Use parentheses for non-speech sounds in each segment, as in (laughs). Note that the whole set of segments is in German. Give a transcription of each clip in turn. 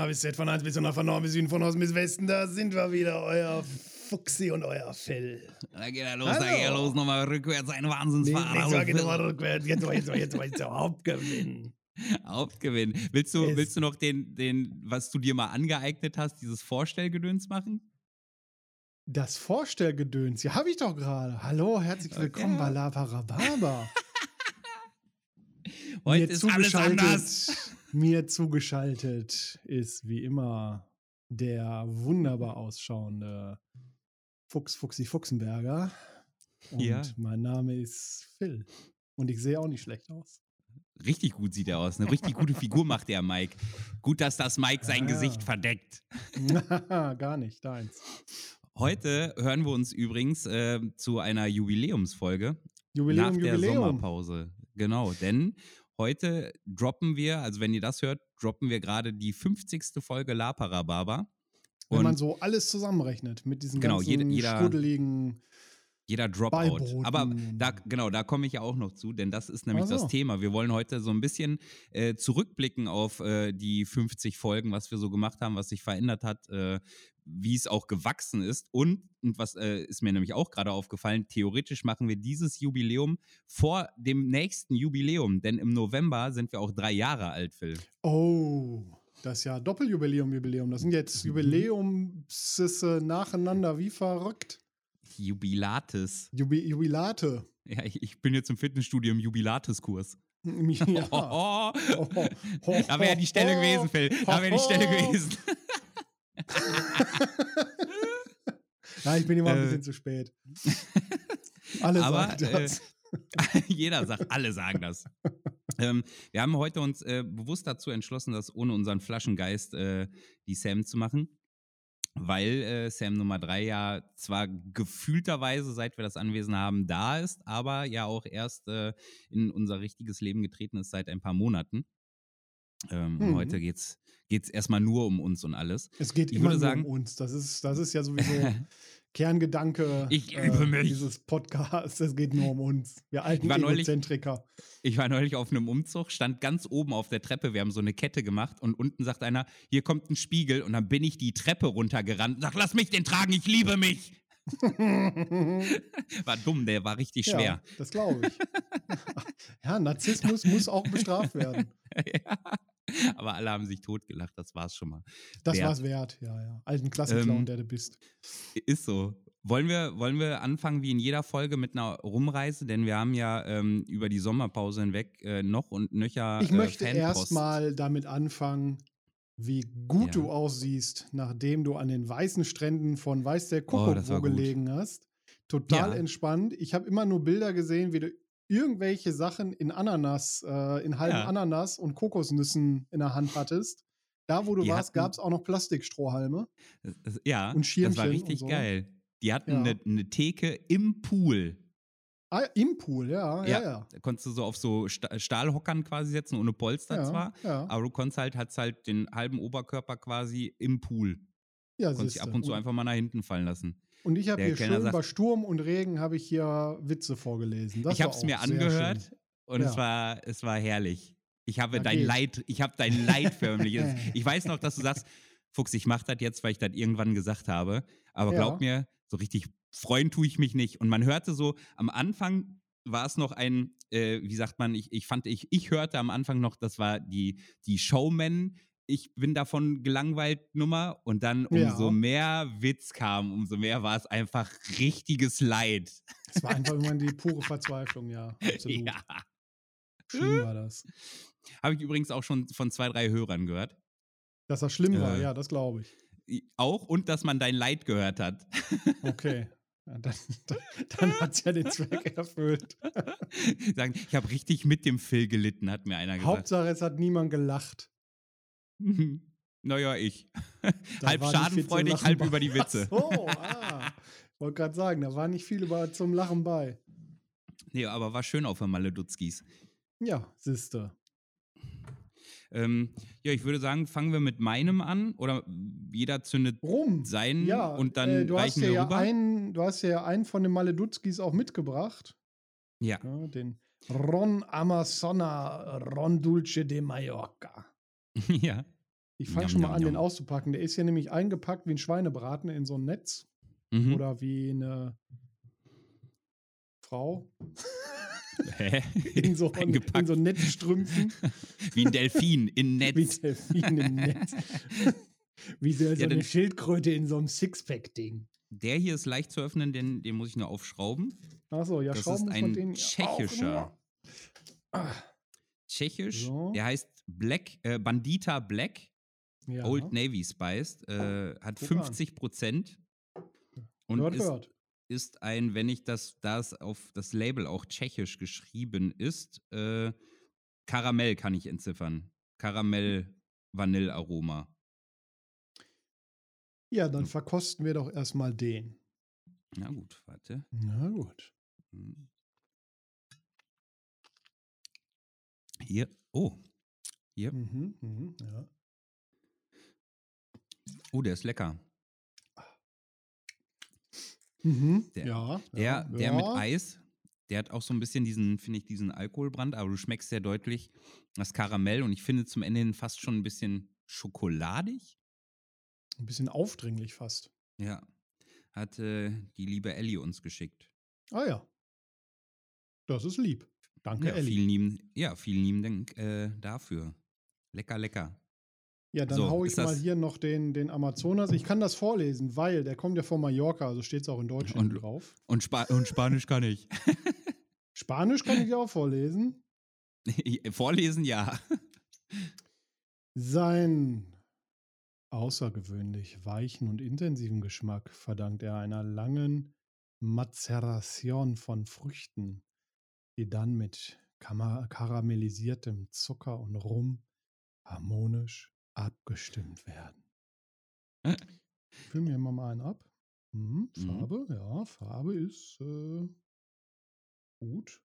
A bis Z, von 1 bis 100, von Norden bis Süden, von Osten bis Westen, da sind wir wieder, euer Fuchsi und euer Phil. Da geht er los, Hallo. da geht er los, nochmal rückwärts, ein Wahnsinnsfahrer. Nächstes Mal geht nochmal Phil. rückwärts, jetzt mal, jetzt mal, jetzt mal, jetzt mal Hauptgewinn. (laughs) Hauptgewinn. Willst du, Es- willst du noch den, den, was du dir mal angeeignet hast, dieses Vorstellgedöns machen? Das Vorstellgedöns, ja, habe ich doch gerade. Hallo, herzlich willkommen Ja. bei La Parababa. (laughs) Heute Mir ist alles anders. Mir zugeschaltet ist wie immer der wunderbar ausschauende Fuchs Fuchsi Fuchsenberger. Und Ja. mein Name ist Phil. Und ich sehe auch nicht schlecht aus. Richtig gut sieht er aus. Eine richtig gute Figur macht der Mike. Gut, dass das Mike sein Ja. Gesicht verdeckt. (laughs) Gar nicht, deins. Heute hören wir uns übrigens äh, zu einer Jubiläumsfolge Jubiläum, nach der Jubiläum. Sommerpause. Genau, denn heute droppen wir, also wenn ihr das hört, droppen wir gerade die 50. Folge La Parababa. Wenn man so alles zusammenrechnet mit diesen Genau, ganzen jeder- jeder- schruddeligen. Jeder Dropout. Aber da, genau, da komme ich ja auch noch zu, denn das ist nämlich Ach so. das Thema. Wir wollen heute so ein bisschen äh, zurückblicken auf äh, die 50 Folgen, was wir so gemacht haben, was sich verändert hat, äh, wie es auch gewachsen ist. Und, und was äh, ist mir nämlich auch gerade aufgefallen, theoretisch machen wir dieses Jubiläum vor dem nächsten Jubiläum, denn im November sind wir auch drei Jahre alt, Phil. Oh, das ist ja Doppeljubiläum, Jubiläum. Das sind jetzt Mhm. Jubiläumsisse nacheinander wie verrückt. Jubilates. Jubi Jubilate. Ja, ich, ich bin jetzt im Fitnessstudio im Jubilates-Kurs. Ja. (laughs) Oh, Oh, oh, da wäre die Stelle oh, gewesen, Phil. Da wäre die Stelle oh. gewesen. (laughs) Ja, ich bin immer ein Äh. bisschen zu spät. Alle Aber sagen äh, das. (laughs) jeder sagt, alle sagen das. ähm, wir haben heute uns äh, bewusst dazu entschlossen, das ohne unseren Flaschengeist äh, die Sam zu machen. Weil äh, Sam Nummer 3 ja zwar gefühlterweise, seit wir das Anwesen haben, da ist, aber ja auch erst äh, in unser richtiges Leben getreten ist seit ein paar Monaten. Ähm, Mhm. Und heute geht's geht's erstmal nur um uns und alles. Es geht ich immer nur sagen- um uns. Das ist, das ist ja sowieso (laughs) Kerngedanke äh, Ich übe mich. dieses Podcasts. Es geht nur um uns. Wir alten Ich neulich- Egozentriker. Ich war neulich auf einem Umzug, stand ganz oben auf der Treppe. Wir haben so eine Kette gemacht und unten sagt einer, hier kommt ein Spiegel. Und dann bin ich die Treppe runtergerannt und sag, lass mich den tragen, ich liebe mich. (laughs) War dumm, der war richtig schwer. Ja, das glaube ich. (laughs) ja, Narzissmus muss auch bestraft werden. (laughs) Ja. (laughs) Aber alle haben sich totgelacht, das war's schon mal. Das Wert. war's wert, ja, ja. Alten Klassenclown, Ähm, der du bist. Ist so. Wollen wir, wollen wir anfangen wie in jeder Folge mit einer Rumreise? Denn wir haben ja ähm, über die Sommerpause hinweg äh, noch und nöcher. Ich äh, möchte erstmal damit anfangen, wie gut Ja. du aussiehst, nachdem du an den weißen Stränden von Weiß der Oh, Kuckuck war gut. gelegen hast. Total Ja. entspannt. Ich habe immer nur Bilder gesehen, wie du irgendwelche Sachen in Ananas, äh, in halben Ja. Ananas und Kokosnüssen in der Hand hattest. Da, wo du Die warst, gab es auch noch Plastikstrohhalme. Das- das- Ja, Und das Schirmchen war und richtig so. geil. Die hatten Ja. eine, eine Theke im Pool. Ah, im Pool, ja, ja, ja. Da konntest du so auf so Sta- Stahlhockern quasi setzen, ohne Polster Ja, zwar. ja. Aber du konntest halt, hattest halt den halben Oberkörper quasi im Pool. ja Konntest dich ab und zu einfach mal nach hinten fallen lassen. Und ich habe hier schön sagt- bei Sturm und Regen habe ich hier Witze vorgelesen. Das ich habe es mir angehört und es, Ja. war, es war herrlich. Ich habe Ja, dein geht. Leid, ich habe dein Leid förmlich. Es- (laughs) ich weiß noch, dass du sagst, Fuchs, ich mach das jetzt, weil ich das irgendwann gesagt habe. Aber Ja. glaub mir, so richtig freuen tue ich mich nicht. Und man hörte so, am Anfang war es noch ein, äh, wie sagt man, ich, ich fand, ich, ich hörte am Anfang noch, das war die, die Showman, ich bin davon gelangweilt Nummer. Und dann Ja. umso mehr Witz kam, umso mehr war es einfach richtiges Leid. Es war einfach immer die (laughs) pure Verzweiflung, ja. Absolut. Ja. Schlimm war das. (laughs) Habe ich übrigens auch schon von zwei, drei Hörern gehört. Dass das schlimm war, Äh. ja, das glaube ich. Auch und dass man dein Leid gehört hat. Okay. (laughs) Ja, dann dann, dann hat es ja den Zweck erfüllt. Sagen, ich habe richtig mit dem Phil gelitten, hat mir einer gesagt. Hauptsache, es hat niemand gelacht. Naja, ich. Halb schadenfreudig, halb bei. über die (laughs) Witze. Ach so, ah. Wollte gerade sagen, da war nicht viel über, zum Lachen bei. Nee, aber war schön auf der Maledutskis. Ja, siehste. Ähm, ja, ich würde sagen, fangen wir mit meinem an oder jeder zündet Rum. seinen Ja, und dann äh, du hast reichen wir ja rüber. einen, du hast ja einen von den Maledutskis auch mitgebracht. ja, Ja, den Ron Amazona Ron Dulce de Mallorca. (laughs) ja. Ich fange schon mal an, den auszupacken. Der ist ja nämlich eingepackt wie ein Schweinebraten in so ein Netz Mhm. oder wie eine Frau Hä? (laughs) in so, in Eingepackt. so Netzstrümpfen. (laughs) Wie ein Delfin in Wie Netz. Delfin im Netz. Wie so, so Ja, eine dann- Schildkröte in so einem Sixpack-Ding. Der hier ist leicht zu öffnen, denn den muss ich nur aufschrauben. Achso, ja, Das schrauben ist ein tschechischer. Ah, Tschechisch. So. Der heißt Black, äh, Bandita Black. ja. Old Navy Spiced. Äh, hat Guck an. 50 Prozent. Und hört, ist, hört. ist ein, wenn ich das, da es auf das Label auch tschechisch geschrieben ist, äh, Karamell kann ich entziffern. Karamell Vanillaroma. Ja, dann verkosten wir doch erstmal den. Na gut, warte. Na gut. Hm. Hier. Oh. Hier. Mhm, mhm, ja. Oh, der ist lecker. Mhm, Der- ja, Der, ja, der mit Eis, der hat auch so ein bisschen diesen, finde ich, diesen Alkoholbrand, aber du schmeckst sehr deutlich das Karamell und ich finde zum Ende hin fast schon ein bisschen schokoladig. Ein bisschen aufdringlich fast. Ja. Hat äh, die liebe Ellie uns geschickt. Ah ja. Das ist lieb. Danke, Ja, Elli. vielen lieben, ja, vielen lieben Dank äh, dafür. Lecker, lecker. Ja, dann So, hau ich mal hier noch den, den Amazonas. Ich kann das vorlesen, weil der kommt ja von Mallorca, also steht es auch in Deutsch Und- drauf. Und, Spa und Spanisch kann ich. (laughs) Spanisch kann ich auch vorlesen. (laughs) Vorlesen, ja. Sein außergewöhnlich weichen und intensiven Geschmack verdankt er einer langen Mazeration von Früchten, die dann mit karamellisiertem Zucker und Rum harmonisch abgestimmt werden. Äh. Füllen wir mal einen ab. Mhm, Mhm. Farbe, ja, Farbe ist äh, gut.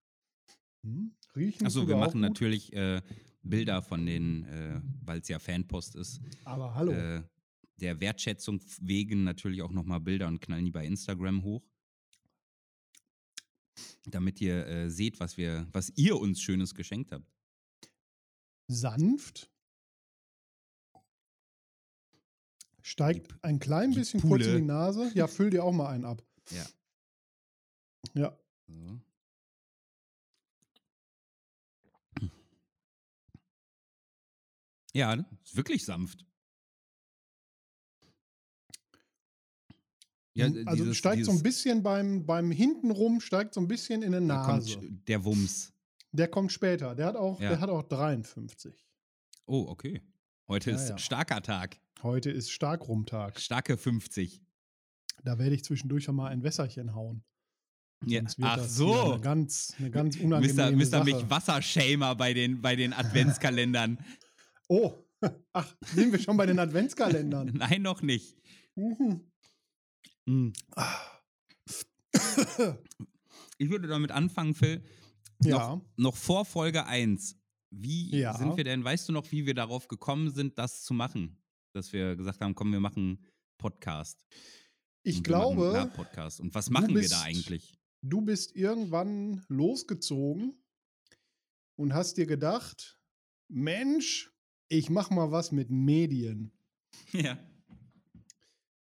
Mhm. Riechen Achso, wir machen natürlich äh, Bilder von den, äh, weil es ja Fanpost ist, Aber hallo. äh, der Wertschätzung wegen natürlich auch nochmal Bilder und knallen die bei Instagram hoch. Damit ihr äh, seht, was wir, was ihr uns Schönes geschenkt habt. sanft. Steigt ein klein bisschen kurz in Pule. die Nase. Ja, (laughs) füll dir auch mal einen ab. Ja. Ja. So. Ja, ne? ist wirklich sanft. Ja, also dieses- steigt so ein dieses- bisschen beim, beim Hintenrum, steigt so ein bisschen in kommt Nase. der Wumms. Der kommt später. Der hat auch, Ja. der hat auch 53. Oh, okay. Heute Ja, ist ja. starker Tag. Heute ist Starkrumtag. Starke 50. Da werde ich zwischendurch schon mal ein Wässerchen hauen. Ja. Ach das so. Eine ganz, eine ganz Mr. unangenehme Mr. Sache. mich Wassershamer bei den, bei den (laughs) Adventskalendern. Oh, (laughs) ach, sind wir schon bei den Adventskalendern? (laughs) Nein, noch nicht. Mhm. Hm. Ah. (coughs) Ich würde damit anfangen, Phil. ja, Noch vor Folge 1. Wie Ja. sind wir denn, weißt du noch, wie wir darauf gekommen sind, das zu machen? Dass wir gesagt haben, komm, wir machen Podcast. ich wir machen- glaube, ja, Podcast. Und was machen wir bist- da eigentlich? du bist irgendwann losgezogen und hast dir gedacht, Mensch, ich mach mal was mit Medien. (laughs) Ja.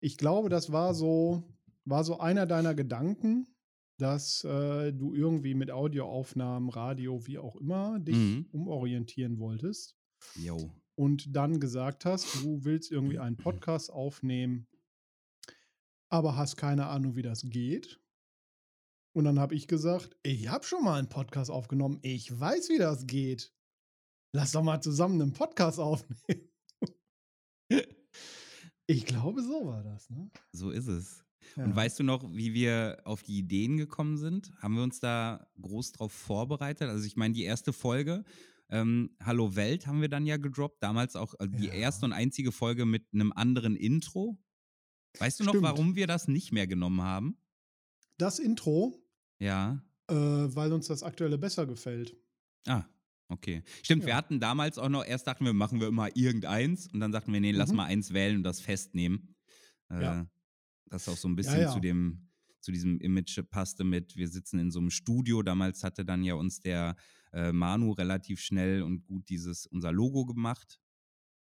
Ich glaube, das war so, war so einer deiner Gedanken, dass äh, du irgendwie mit Audioaufnahmen, Radio, wie auch immer, dich Mhm. umorientieren wolltest Jo. Und dann gesagt hast, du willst irgendwie einen Podcast aufnehmen, aber hast keine Ahnung, wie das geht. Und dann habe ich gesagt, ich habe schon mal einen Podcast aufgenommen, ich weiß, wie das geht. Lass doch mal zusammen einen Podcast aufnehmen. (laughs) Ich glaube, so war das, ne? So ist es. Und Ja. weißt du noch, wie wir auf die Ideen gekommen sind? Haben wir uns da groß drauf vorbereitet? Also ich meine, die erste Folge, ähm, Hallo Welt, haben wir dann ja gedroppt. Damals auch äh, die Ja. erste und einzige Folge mit einem anderen Intro. Weißt du noch, Stimmt. warum wir das nicht mehr genommen haben? Das Intro, Ja. äh, weil uns das aktuelle besser gefällt. Ah, okay. Stimmt, wir Ja. hatten damals auch noch, erst dachten wir, machen wir immer irgendeins und dann sagten wir, nee, lass Mhm. mal eins wählen und das festnehmen. Äh, Ja. Das auch so ein bisschen ja. zu dem, zu diesem Image passte mit, wir sitzen in so einem Studio. Damals hatte dann ja uns der äh, Manu relativ schnell und gut dieses, unser Logo gemacht.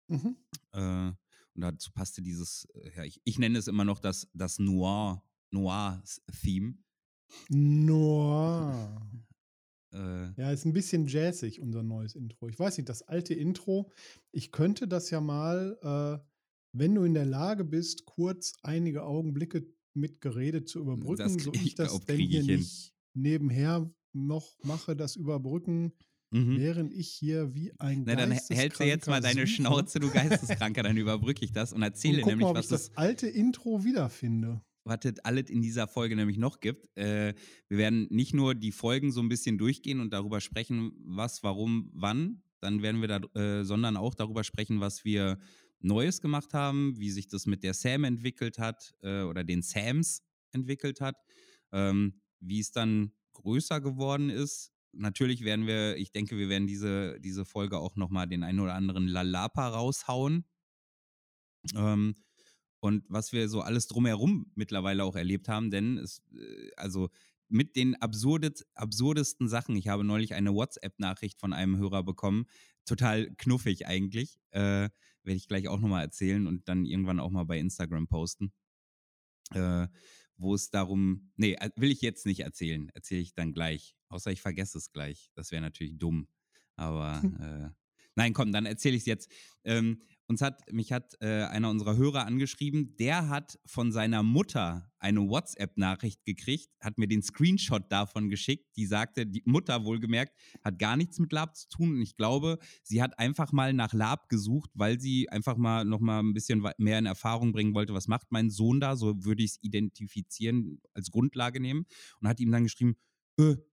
Mhm. Äh, und dazu passte dieses, äh, ja, ich, ich nenne es immer noch das, das Noir, Noir-Theme. Noir. (laughs) Äh, Ja, ist ein bisschen jazzig, unser neues Intro. Ich weiß nicht, das alte Intro, ich könnte das ja mal, äh, wenn du in der Lage bist, kurz einige Augenblicke mit Gerede zu überbrücken, Das so ich (laughs) das glaub, denn hier nicht nebenher noch mache, das Überbrücken, mhm. während ich hier wie ein Na, dann hältst du jetzt mal deine. Schnauze, du (laughs) Geisteskranker, dann überbrücke ich das und und erzähle guck nämlich, mal, was das alte Intro wiederfinde. was es alles in dieser Folge nämlich noch gibt. Äh, wir werden nicht nur die Folgen so ein bisschen durchgehen und darüber sprechen, was, warum, wann, dann werden wir da, äh, sondern auch darüber sprechen, was wir Neues gemacht haben, wie sich das mit der Sam entwickelt hat äh, oder den Sams entwickelt hat, ähm, wie es dann größer geworden ist. Natürlich werden wir, ich denke, wir werden diese, diese Folge auch nochmal den einen oder anderen Lalapa raushauen. Ähm, und was wir so alles drumherum mittlerweile auch erlebt haben, denn es, äh, also mit den absurdet, absurdesten Sachen. Ich habe neulich eine WhatsApp-Nachricht von einem Hörer bekommen, total knuffig eigentlich. Äh, Werde ich gleich auch nochmal erzählen und dann irgendwann auch mal bei Instagram posten. Äh, wo es darum, nee, äh, will ich jetzt nicht erzählen, erzähle ich dann gleich. Außer ich vergesse es gleich. Das wäre natürlich dumm. Aber (laughs) äh, nein, komm, dann erzähle ich es jetzt. Ähm, uns hat, mich hat äh, einer unserer Hörer angeschrieben, der hat von seiner Mutter eine WhatsApp-Nachricht gekriegt, hat mir den Screenshot davon geschickt, die sagte, die Mutter wohlgemerkt, hat gar nichts mit Lab zu tun. Und ich glaube, sie hat einfach mal nach Lab gesucht, weil sie einfach mal noch mal ein bisschen mehr in Erfahrung bringen wollte, was macht mein Sohn da, so würde ich es identifizieren, als Grundlage nehmen. Und hat ihm dann geschrieben,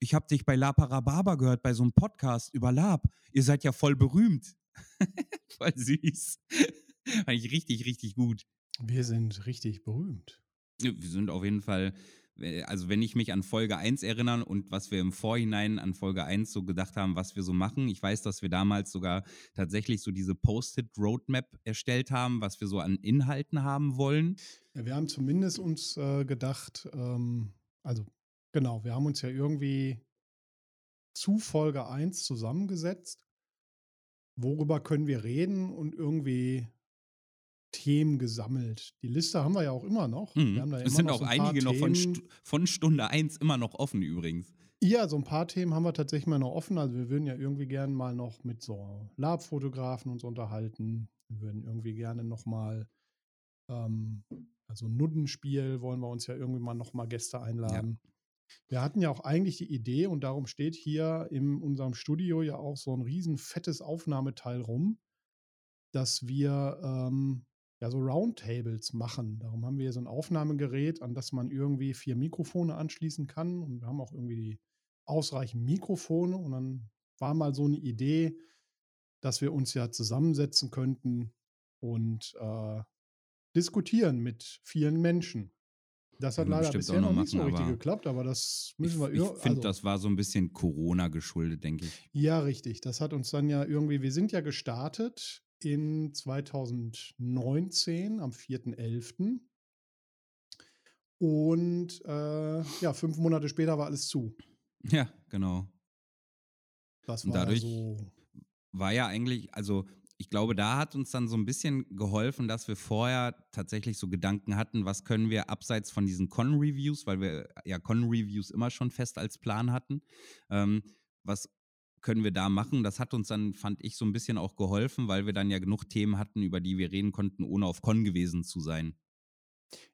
ich habe dich bei La Parababa gehört, bei so einem Podcast über Lab. Ihr seid ja voll berühmt. (laughs) voll süß. (laughs) Fand ich richtig, richtig gut. Wir sind richtig berühmt. Wir sind auf jeden Fall, äh, also wenn ich mich an Folge 1 erinnere und was wir im Vorhinein an Folge 1 so gedacht haben, was wir so machen. Ich weiß, dass wir damals sogar tatsächlich so diese Post-it-Roadmap erstellt haben, was wir so an Inhalten haben wollen. Ja, wir haben zumindest uns äh, gedacht, ähm, also genau, wir haben uns ja irgendwie zu Folge 1 zusammengesetzt. Worüber können wir reden und irgendwie Themen gesammelt. Die Liste haben wir ja auch immer noch. Mhm. ja Es sind noch auch ein einige noch von, Stunde 1 immer noch offen übrigens. Ja, so ein paar Themen haben wir tatsächlich mal noch offen. Also wir würden ja irgendwie gerne mal noch mit so Lab-Fotografen uns unterhalten. Wir würden irgendwie gerne noch mal ähm, also Nuddenspiel wollen wir uns ja irgendwie mal noch mal Gäste einladen. Wir hatten ja auch eigentlich die Idee und darum steht hier in unserem Studio ja auch so ein riesen fettes Aufnahmeteil rum, dass wir ähm, ja so Roundtables machen. Darum haben wir hier so ein Aufnahmegerät, an das man irgendwie vier Mikrofone anschließen kann. Und wir haben auch irgendwie die ausreichend Mikrofone. Und dann war mal so eine Idee, dass wir uns ja zusammensetzen könnten und äh, diskutieren mit vielen Menschen. Das hat wir leider bisher auch noch noch nicht so machen, richtig geklappt, aber das Ich, müssen wir ich ir- finde, also- das war so ein bisschen Corona geschuldet, denke ich. ja, richtig. Das hat uns dann ja irgendwie, wir sind ja gestartet in 2019 am 4.11. Und äh, ja, fünf Monate später war alles zu. Ja, genau. Das Und war dadurch- so. war ja eigentlich, also ich glaube, da hat uns dann so ein bisschen geholfen, dass wir vorher tatsächlich so Gedanken hatten, was können wir abseits von diesen Con-Reviews, weil wir ja Con-Reviews immer schon fest als Plan hatten, ähm, was können wir da machen? Das hat uns dann, fand ich, so ein bisschen auch geholfen, weil wir dann ja genug Themen hatten, über die wir reden konnten, ohne auf Con gewesen zu sein.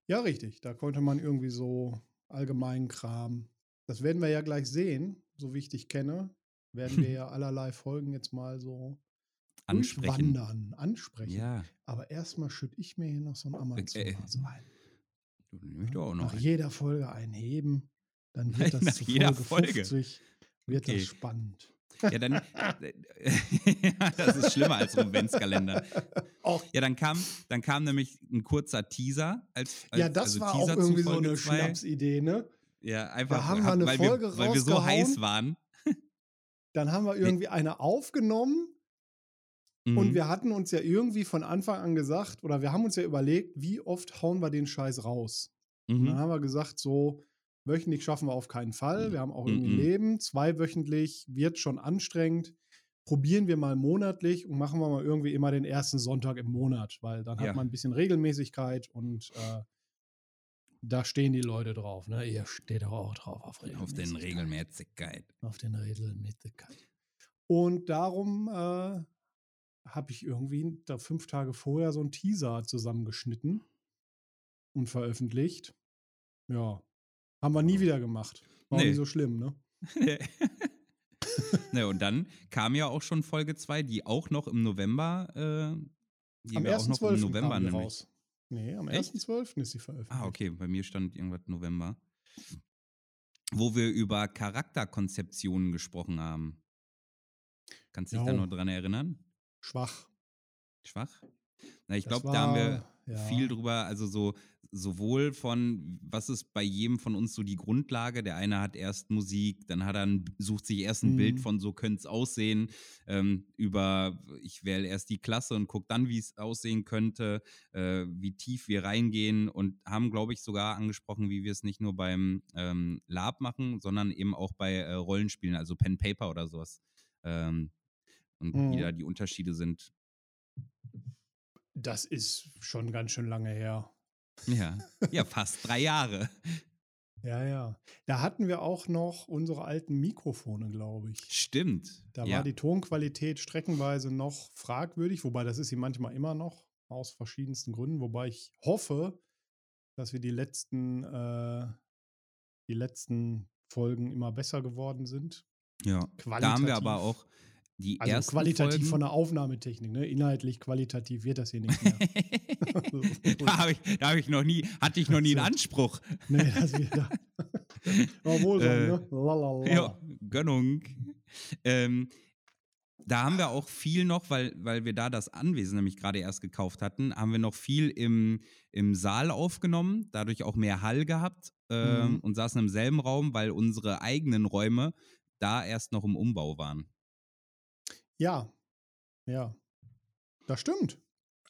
Ja, richtig. Da konnte man irgendwie so allgemeinen Kram. Das werden wir ja gleich sehen, so wie ich dich kenne. Werden wir (laughs) ja allerlei Folgen jetzt mal so Ansprechen. durchwandern, ansprechen. Ja. Aber erstmal schütte ich mir hier noch so ein Amazonas äh. ein. Nehme ich doch auch noch. Nach jeder Folge einheben. Dann (laughs) wird das Nach zu jeder Folge Folge. 50. Wird Okay. das spannend. Ja, dann. (laughs) das ist schlimmer als Rumwenzkalender. Oh, Ja, dann kam, dann kam nämlich ein kurzer Teaser. Als, als ja, das also war Teaser auch irgendwie so eine zwei. Schnapsidee, ne? Ja, einfach, haben wir eine weil, Folge wir, weil wir so heiß waren. Dann haben wir (laughs) irgendwie eine aufgenommen und Mhm. wir hatten uns ja irgendwie von Anfang an gesagt, oder wir haben uns ja überlegt, wie oft hauen wir den Scheiß raus. Und dann Mhm. haben wir gesagt, so wöchentlich schaffen wir auf keinen Fall. Wir haben auch irgendwie Mhm. Leben. Zweiwöchentlich wird schon anstrengend. Probieren wir mal monatlich und machen wir mal irgendwie immer den ersten Sonntag im Monat, weil dann Ja. hat man ein bisschen Regelmäßigkeit und äh, da stehen die Leute drauf. Ne? Ihr steht auch drauf auf Auf den Regelmäßigkeit. Regelmäßigkeit. Auf den Regelmäßigkeit. Und darum äh, habe ich irgendwie da fünf Tage vorher so einen Teaser zusammengeschnitten und veröffentlicht. Ja, haben wir nie wieder gemacht. War Nee. nie so schlimm, ne? (laughs) ne, und dann kam ja auch schon Folge 2, die auch noch im November, äh, die Am wir auch noch im 1.12. November nämlich. raus. Nee, am Echt? 1.12. ist sie veröffentlicht. Ah, okay, bei mir stand irgendwas November. Wo wir über Charakterkonzeptionen gesprochen haben. Kannst du dich da noch dran erinnern? Schwach. Schwach? Na, ich glaube, da haben wir ja. viel drüber, also so sowohl von, was ist bei jedem von uns so die Grundlage? Der eine hat erst Musik, dann hat er ein, sucht sich erst ein Bild Mhm. von so könnte es aussehen, ähm, über ich wähle erst die Klasse und gucke dann, wie es aussehen könnte, äh, wie tief wir reingehen und haben, glaube ich, sogar angesprochen, wie wir es nicht nur beim ähm, Lab machen, sondern eben auch bei äh, Rollenspielen, also Pen Paper oder sowas. Ähm, und Mhm. wie da die Unterschiede sind. Das ist schon ganz schön lange her. Ja, ja (laughs) fast drei Jahre. Ja, ja. Da hatten wir auch noch unsere alten Mikrofone, glaube ich. Stimmt. Da ja. war die Tonqualität streckenweise noch fragwürdig, wobei das ist sie manchmal immer noch, aus verschiedensten Gründen. Wobei ich hoffe, dass wir die letzten, äh, die letzten Folgen immer besser geworden sind. ja. Da haben qualitativ. wir aber auch die Also ersten qualitativ Folgen. von der Aufnahmetechnik, ne? Inhaltlich, qualitativ wird das hier nicht mehr. (laughs) da habe ich, da hab ich noch nie, hatte ich noch nie einen So. Anspruch. nee, das wird da. (laughs) Aber wohl so, Äh, ne? Ja, Gönnung. Ähm, da haben wir auch viel noch, weil, weil wir da das Anwesen nämlich gerade erst gekauft hatten, haben wir noch viel im, im Saal aufgenommen, dadurch auch mehr Hall gehabt ähm, Mhm. und saßen im selben Raum, weil unsere eigenen Räume da erst noch im Umbau waren. Ja, ja. Das stimmt.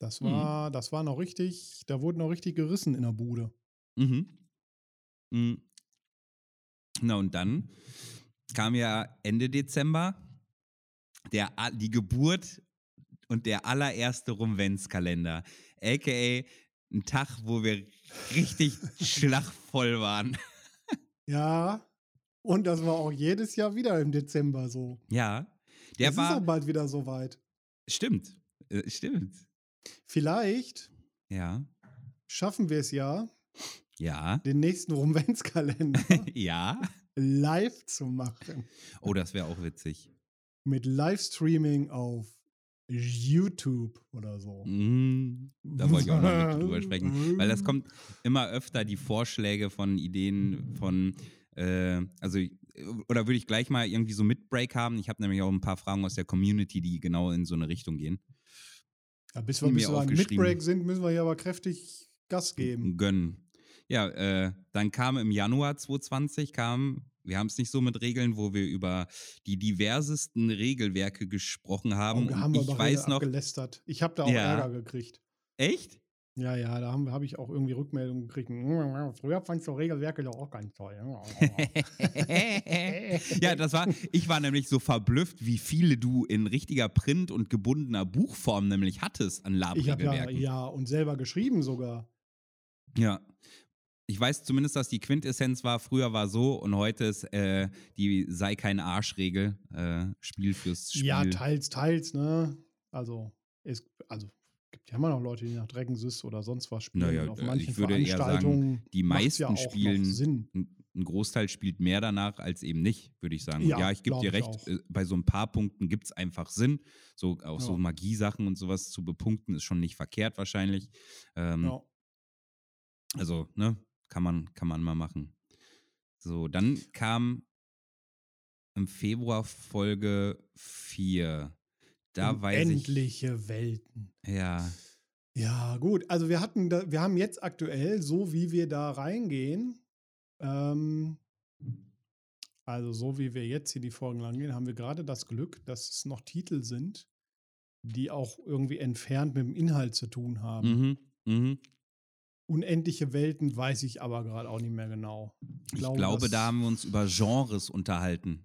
Das Mhm. war, das war noch richtig, da wurde noch richtig gerissen in der Bude. Mhm. Mhm. Na und dann kam ja Ende Dezember der, die Geburt und der allererste Rumwenzkalender. AKA ein Tag, wo wir richtig schlachvoll waren. (laughs) Ja. Und das war auch jedes Jahr wieder im Dezember so. Ja, der es ist auch war. bald wieder soweit. Stimmt. Äh, Stimmt. Vielleicht Ja. schaffen wir es ja, Ja. den nächsten Rumwenzkalender (laughs) ja. live zu machen. Oh, das wäre auch witzig. Mit Livestreaming auf YouTube oder so. Mm, Da wollte ich auch noch mit drüber sprechen. Weil das kommt (laughs) immer öfter die Vorschläge von Ideen von, äh, also, oder würde ich gleich mal irgendwie so mit Break haben? Ich habe nämlich auch ein paar Fragen aus der Community, die genau in so eine Richtung gehen. Ja, bis wir, bis wir an. Midbreak sind, müssen wir hier aber kräftig Gas geben. Gönnen. Ja, äh, dann kam im Januar 2020, kam, wir haben es nicht so mit Regeln, wo wir über die diversesten Regelwerke gesprochen haben. Und haben wir ich aber weiß noch, abgelästert. Ich habe da auch Ja. Ärger gekriegt. echt? Ja, ja, da habe hab ich auch irgendwie Rückmeldungen gekriegt. Früher fandst du Regelwerke doch auch ganz toll. ja, (laughs) (laughs) das war, ich war nämlich so verblüfft, wie viele du in richtiger Print- und gebundener Buchform nämlich hattest an ich habe ja, Lab-Regelwerken. ja und selber geschrieben sogar. Ja. Ich weiß zumindest, dass die Quintessenz war, früher war so und heute ist äh, die sei kein Arsch-Regel, äh, Spiel fürs Spiel. Ja, teils, teils, ne? Also, es also gibt ja immer noch Leute, die nach Dreckensys oder sonst was spielen. Naja, auf äh, manchen ich würde eher sagen, die meisten ja spielen- Sinn. ein Großteil spielt mehr danach als eben nicht, würde ich sagen. Ja, ja, ich gebe dir recht, auch. äh, bei so ein paar Punkten gibt es einfach Sinn. So auch so Ja. Magiesachen und sowas zu bepunkten, ist schon nicht verkehrt wahrscheinlich. Ähm, Ja. Also, ne? kann man, kann man mal machen. So, dann kam im Februar Folge 4. Da weiß ich. Unendliche Welten. Ja. Ja, gut. Also wir hatten, da, wir haben jetzt aktuell, so wie wir da reingehen, ähm, also so wie wir jetzt hier die Folgen langgehen, haben wir gerade das Glück, dass es noch Titel sind, die auch irgendwie entfernt mit dem Inhalt zu tun haben. Mhm. Mhm. Unendliche Welten weiß ich aber gerade auch nicht mehr genau. Ich glaube, das- da haben wir uns über Genres unterhalten.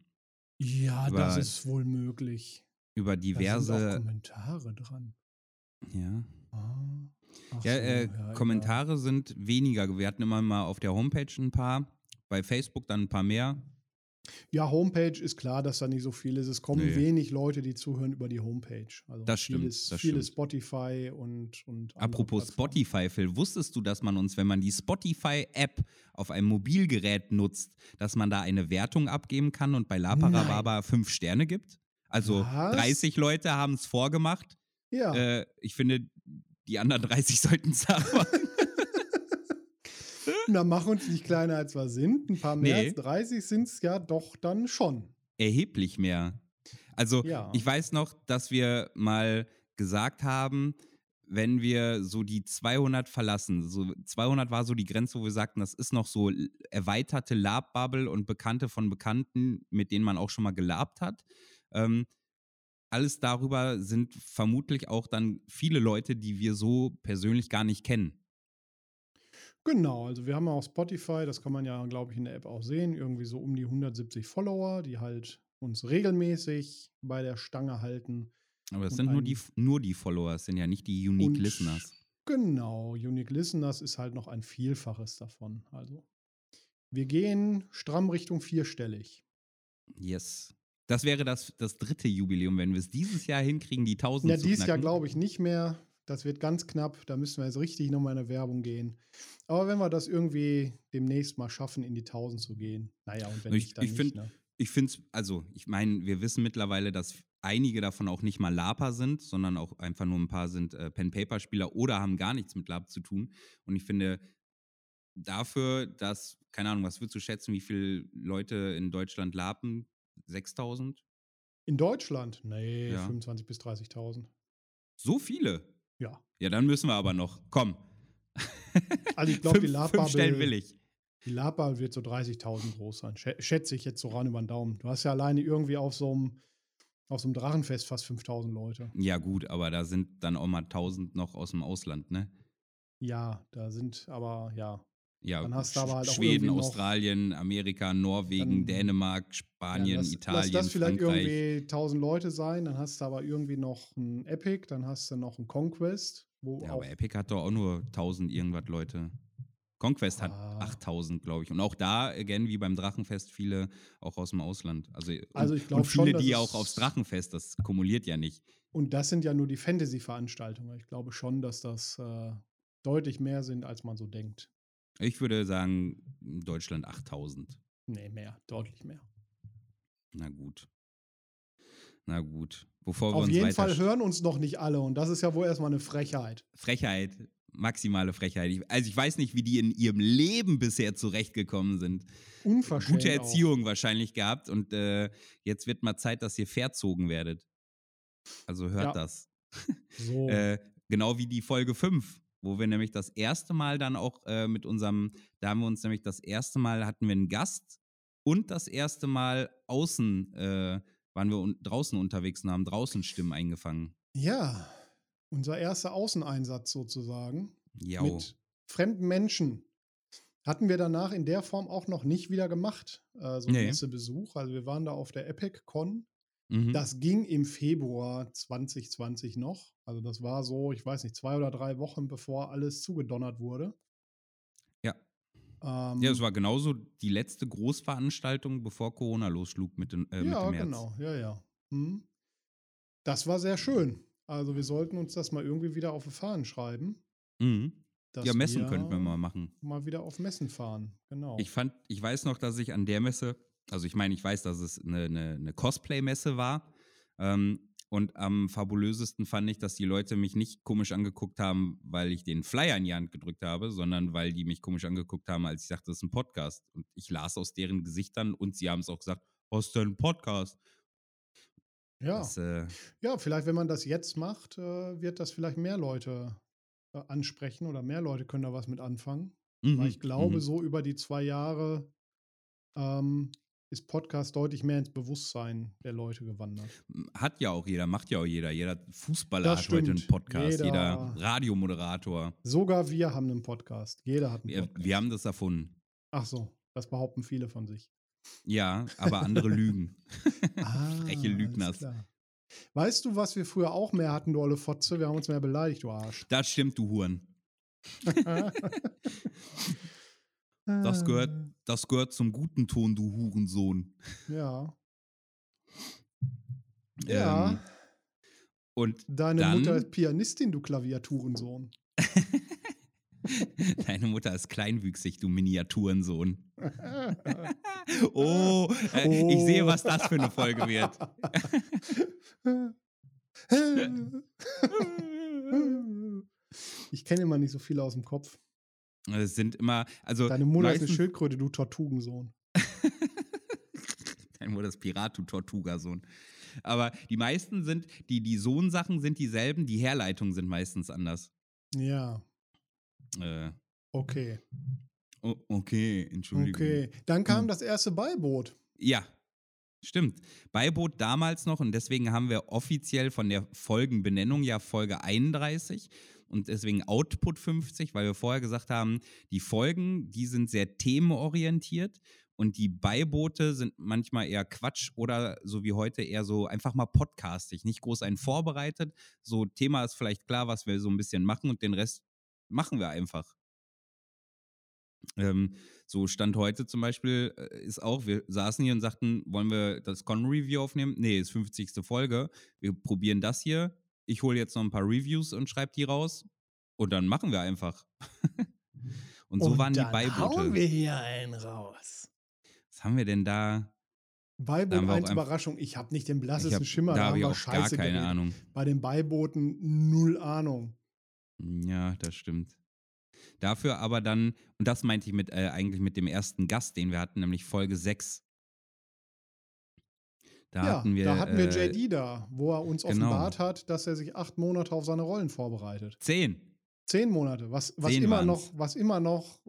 Ja, über- das ist wohl möglich. Über Da sind auch diverse. Kommentare dran. Ja. Ah. Ach Ja, äh, egal. Kommentare sind weniger. Wir hatten immer mal auf der Homepage ein paar, bei Facebook dann ein paar mehr. Ja, Homepage ist klar, dass da nicht so viel ist. Es kommen Nee. wenig Leute, die zuhören über die Homepage. Also Das stimmt, Vieles, das vieles stimmt. Spotify und. und Apropos Plattformen. Spotify, Phil, wusstest du, dass man uns, wenn man die Spotify-App auf einem Mobilgerät nutzt, dass man da eine Wertung abgeben kann und bei Laparababa fünf Sterne gibt? Also Was? 30 Leute haben es vorgemacht. Ja. Äh, ich finde, die anderen 30 (laughs) sollten es aber. (laughs) Na, mach uns nicht kleiner, als wir sind. Ein paar mehr Nee. als 30 sind es ja doch dann schon. erheblich mehr. Also Ja. ich weiß noch, dass wir mal gesagt haben, wenn wir so die 200 verlassen, so 200 war so die Grenze, wo wir sagten, das ist noch so erweiterte Lab-Bubble und Bekannte von Bekannten, mit denen man auch schon mal gelabt hat. Ähm, alles darüber sind vermutlich auch dann viele Leute, die wir so persönlich gar nicht kennen. Genau, also wir haben auch Spotify, das kann man ja, glaube ich, in der App auch sehen, irgendwie so um die 170 Follower, die halt uns regelmäßig bei der Stange halten. Aber es Und sind nur die, nur die Follower, es sind ja nicht die Unique Listeners. Genau, Unique Listeners ist halt noch ein Vielfaches davon. Also wir gehen stramm Richtung vierstellig. Yes. Das wäre das, das dritte Jubiläum, wenn wir es dieses Jahr hinkriegen, die 1000 Ja, zu dies Jahr glaube ich nicht mehr. Das wird ganz knapp. Da müssen wir jetzt richtig nochmal in eine Werbung gehen. Aber wenn wir das irgendwie demnächst mal schaffen, in die 1000 zu gehen, naja, und wenn Ich- nicht, dann ich nicht. find- ne? Ich finde es, also, ich meine, wir wissen mittlerweile, dass einige davon auch nicht mal Lapa sind, sondern auch einfach nur ein paar sind äh, Pen-Paper-Spieler oder haben gar nichts mit Lab zu tun. Und ich finde, dafür, dass, keine Ahnung, was würdest du schätzen, wie viele Leute in Deutschland lapen? 6000? In Deutschland? Nee, Ja. 25.000 bis 30.000. So viele? Ja. Ja, dann müssen wir aber noch. Komm. (laughs) Also ich glaube, die Stellen will Lab-Bubble ich. die Lab wird so 30.000 groß sein. Schä- Schätze ich jetzt so ran über den Daumen. Du hast ja alleine irgendwie auf so einem, auf so einem Drachenfest fast 5.000 Leute. Ja, gut, aber da sind dann auch mal 1000 noch aus dem Ausland, ne? Ja, da sind aber, ja. Ja, Dann hast du aber halt auch Schweden, irgendwie noch- Australien, Amerika, Norwegen, Dann- Dänemark, ja, Spanien, lass, Italien, lass das vielleicht Frankreich. irgendwie 1000 Leute sein, dann hast du aber irgendwie noch ein Epic, dann hast du noch ein Conquest, wo Ja, auch aber Epic hat doch auch nur 1000 irgendwas Leute. Conquest hat Ah. 8000, glaube ich. Und auch da, again, wie beim Drachenfest, viele auch aus dem Ausland. Also, Also ich glaub und viele, schon, dass die auch aufs Drachenfest, das kumuliert ja nicht. Und das sind ja nur die Fantasy-Veranstaltungen. Ich glaube schon, dass das äh, deutlich mehr sind, als man so denkt. Ich würde sagen, in Deutschland 8000. Nee, mehr, deutlich mehr. Na gut. Na gut. Bevor wir Auf uns jeden Fall hören uns noch nicht alle und das ist ja wohl erstmal eine Frechheit. Frechheit, maximale Frechheit. Ich, also ich weiß nicht, wie die in ihrem Leben bisher zurechtgekommen sind. Unverschämt. Gute auch. Erziehung wahrscheinlich gehabt und äh, jetzt wird mal Zeit, dass ihr verzogen werdet. Also hört Ja. das. So. (laughs) Äh, genau wie die Folge 5, wo wir nämlich das erste Mal dann auch äh, mit unserem, da haben wir uns nämlich das erste Mal hatten wir einen Gast und das erste Mal außen äh, waren wir un draußen unterwegs und haben draußen Stimmen eingefangen. ja, unser erster Außeneinsatz sozusagen. Ja. Mit fremden Menschen. Hatten wir danach in der Form auch noch nicht wieder gemacht, äh, so einen Nee. Messebesuch. Also wir waren da auf der Epic Con. Mhm. Das ging im Februar 2020 noch. Also das war so, ich weiß nicht, zwei oder drei Wochen bevor alles zugedonnert wurde. Ja. Ähm, Ja, es war genauso die letzte Großveranstaltung, bevor Corona losschlug mit, den, äh, ja, Mitte März. genau, ja, ja. Hm. Das war sehr schön. Also wir sollten uns das mal irgendwie wieder auf die Fahnen schreiben. Mhm. Ja, Messen könnten wir mal machen. Mal wieder auf Messen fahren, genau. Ich fand, ich weiß noch, dass ich an der Messe, also ich meine, ich weiß, dass es eine, eine, eine Cosplay-Messe war, ähm, Und am fabulösesten fand ich, dass die Leute mich nicht komisch angeguckt haben, weil ich den Flyer in die Hand gedrückt habe, sondern weil die mich komisch angeguckt haben, als ich sagte, das ist ein Podcast. Und ich las aus deren Gesichtern und sie haben es auch gesagt, was ist denn ein Podcast? Ja. Das, äh, ja, vielleicht, wenn man das jetzt macht, äh, wird das vielleicht mehr Leute äh, ansprechen oder mehr Leute können da was mit anfangen. mhm, Weil ich glaube, mhm. so über die zwei Jahre ähm, ist Podcast deutlich mehr ins Bewusstsein der Leute gewandert. Hat ja auch jeder, macht ja auch jeder. Jeder Fußballer Das hat heute einen stimmt. Podcast, Jeder- jeder, Radiomoderator. Sogar wir haben einen Podcast. Jeder hat einen Wir, Podcast. wir haben das erfunden. Ach so, das behaupten viele von sich. Ja, aber andere (laughs) lügen. Ah, Freche Lügners. Weißt du, was wir früher auch mehr hatten, du olle Fotze? Wir haben uns mehr beleidigt, du Arsch. Das stimmt, du Huren. (laughs) Das gehört- Das gehört zum guten Ton, du Hurensohn. Ja. (laughs) Ja. Ähm, und Deine dann- Mutter ist Pianistin, du Klaviaturensohn. (laughs) deine Mutter ist kleinwüchsig, du Miniaturensohn. (laughs) Oh, äh, ich sehe, was das für eine Folge wird. Ich kenne immer nicht so viele aus dem Kopf. Es sind immer, also Deine Mutter ist eine Schildkröte, du Tortugensohn. (laughs) Dein Mutter ist Pirat, du Tortuga-Sohn. Aber die meisten sind, die, die Sohn-Sachen sind dieselben, die Herleitungen sind meistens anders. Ja, Äh, okay. o- okay, Entschuldigung. Okay. Dann kam Hm. das erste Beiboot. Ja, stimmt. Beiboot damals noch und deswegen haben wir offiziell von der Folgenbenennung ja Folge 31 und deswegen Output 50, weil wir vorher gesagt haben, die Folgen, die sind sehr themenorientiert und die Beiboote sind manchmal eher Quatsch oder so wie heute eher so einfach mal podcastig, nicht groß einen vorbereitet. So Thema ist vielleicht klar, was wir so ein bisschen machen und den Rest machen wir einfach. Ähm, so Stand heute zum Beispiel äh, ist auch, wir saßen hier und sagten, wollen wir das Con-Review aufnehmen? Nee, ist 50. Folge. Wir probieren das hier. Ich hole jetzt noch ein paar Reviews und schreibe die raus. Und dann machen wir einfach. (laughs) und so waren die dann Beibote. hauen wir hier einen raus. Was haben wir denn da? Da Beiboot haben wir auch 1 einfach- Überraschung. Ich habe nicht den blassesten hab, Schimmer. da haben habe ich auch gar Scheiße keine geredet. Ahnung. Bei den Beibooten null Ahnung. Ja, das stimmt. Dafür aber dann, und das meinte ich mit, äh, eigentlich mit dem ersten Gast, den wir hatten, nämlich Folge 6. Da ja, hatten wir. da hatten wir äh, JD da, wo er uns genau. offenbart hat, dass er sich acht Monate auf seine Rollen vorbereitet. Zehn. Zehn Monate, was, was Zehn immer waren's. noch, was immer noch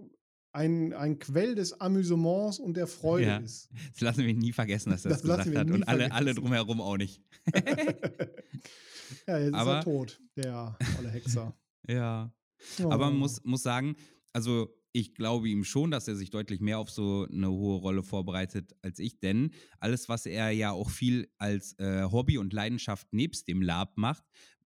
ein, ein Quell des Amüsements und der Freude Ja. ist. Das lassen wir nie vergessen, dass er das, Das gesagt hat. Und alle, alle drumherum auch nicht. (laughs) ja, jetzt Aber- ist er tot, der (laughs) olle Hexer. Ja. Aber man Oh. muss, muss sagen, also ich glaube ihm schon, dass er sich deutlich mehr auf so eine hohe Rolle vorbereitet als ich, denn alles, was er ja auch viel als äh, Hobby und Leidenschaft nebst dem Lab macht,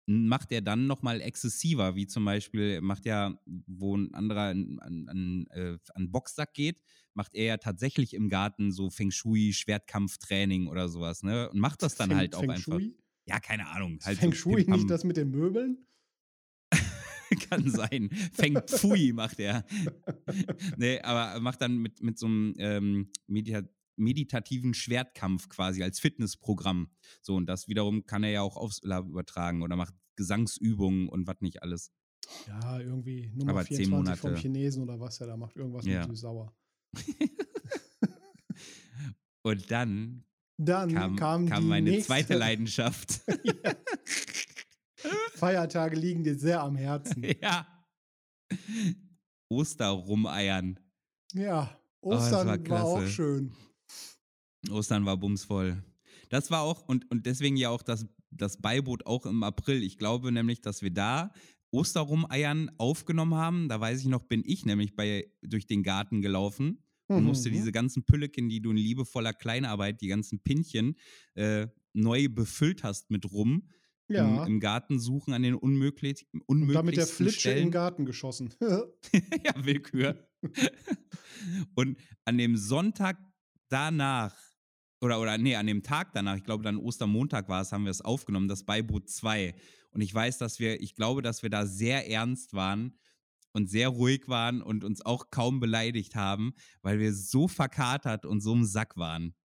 macht er dann nochmal exzessiver, wie zum Beispiel er macht ja, wo ein anderer an, an, äh, an Boxsack geht, macht er ja tatsächlich im Garten so Feng Shui, Schwertkampftraining oder sowas, ne? Und macht das dann Feng- halt auch Feng einfach. Shui? Ja, keine Ahnung. Halt Feng so Shui, nicht das mit den Möbeln? (laughs) Kann sein. Feng Pfui macht er. (laughs) nee, aber er macht dann mit, mit so einem ähm, Medita meditativen Schwertkampf quasi als Fitnessprogramm. So, und das wiederum kann er ja auch aufs Lab übertragen oder macht Gesangsübungen und was nicht alles. Ja, irgendwie Nummer Aber zehn 24 vom Monate. Chinesen oder was er da macht. Irgendwas Ja. mit süß-sauer. (laughs) Und dann Dann kam, kam, kam meine nächste zweite Leidenschaft. Feiertage liegen dir sehr am Herzen. (laughs) ja. Osterrumeiern. Ja, Oh, Ostern war war, auch schön. Ostern war bumsvoll. Das war auch, und, und deswegen ja auch das, das Beiboot auch im April. Ich glaube nämlich, dass wir da Osterrumeiern aufgenommen haben. Da weiß ich noch, bin ich nämlich bei, durch den Garten gelaufen und musste Mhm. diese ganzen Pülleken, die du in liebevoller Kleinarbeit, die ganzen Pinchen, äh, neu befüllt hast mit rum, ja, im, im Garten suchen an den unmöglich, und unmöglichsten damit der Flitsche Stellen. in den Garten geschossen. (laughs) (laughs) ja, Willkür. (laughs) und an dem Sonntag danach, oder, oder nee, an dem Tag danach, ich glaube dann Ostermontag war es, haben wir es aufgenommen, das Beiboot 2. Und ich weiß, dass wir, ich glaube, dass wir da sehr ernst waren und sehr ruhig waren und uns auch kaum beleidigt haben, weil wir so verkatert und so im Sack waren.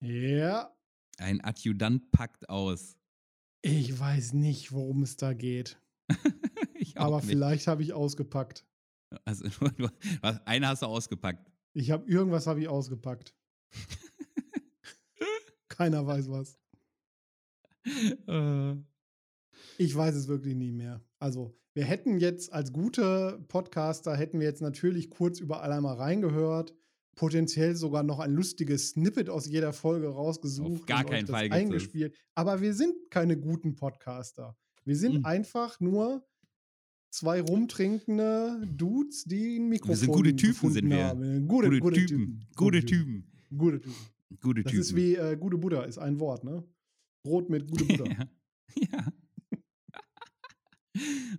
ja, Ein Adjutant packt aus. Ich weiß nicht, worum es da geht. (laughs) Aber nicht. vielleicht habe ich ausgepackt. Also, (laughs) was, eine hast du ausgepackt. Ich habe irgendwas habe ich ausgepackt. (laughs) Keiner weiß was. Äh, Ich weiß es wirklich nie mehr. Also, wir hätten jetzt als gute Podcaster, hätten wir jetzt natürlich kurz überall einmal reingehört, potenziell sogar noch ein lustiges Snippet aus jeder Folge rausgesucht. Auf gar und keinen das Fall eingespielt. Aber wir sind keine guten Podcaster. Wir sind Mhm. einfach nur zwei rumtrinkende Dudes, die ein Mikrofon sind gute Typen, sind wir. haben. Gute, gute, gute Typen. Gute Typen. Gute Typen. Gute Das Typen. ist wie äh, gute Buddha, ist ein Wort, ne? Brot mit gute Buddha. (laughs) ja.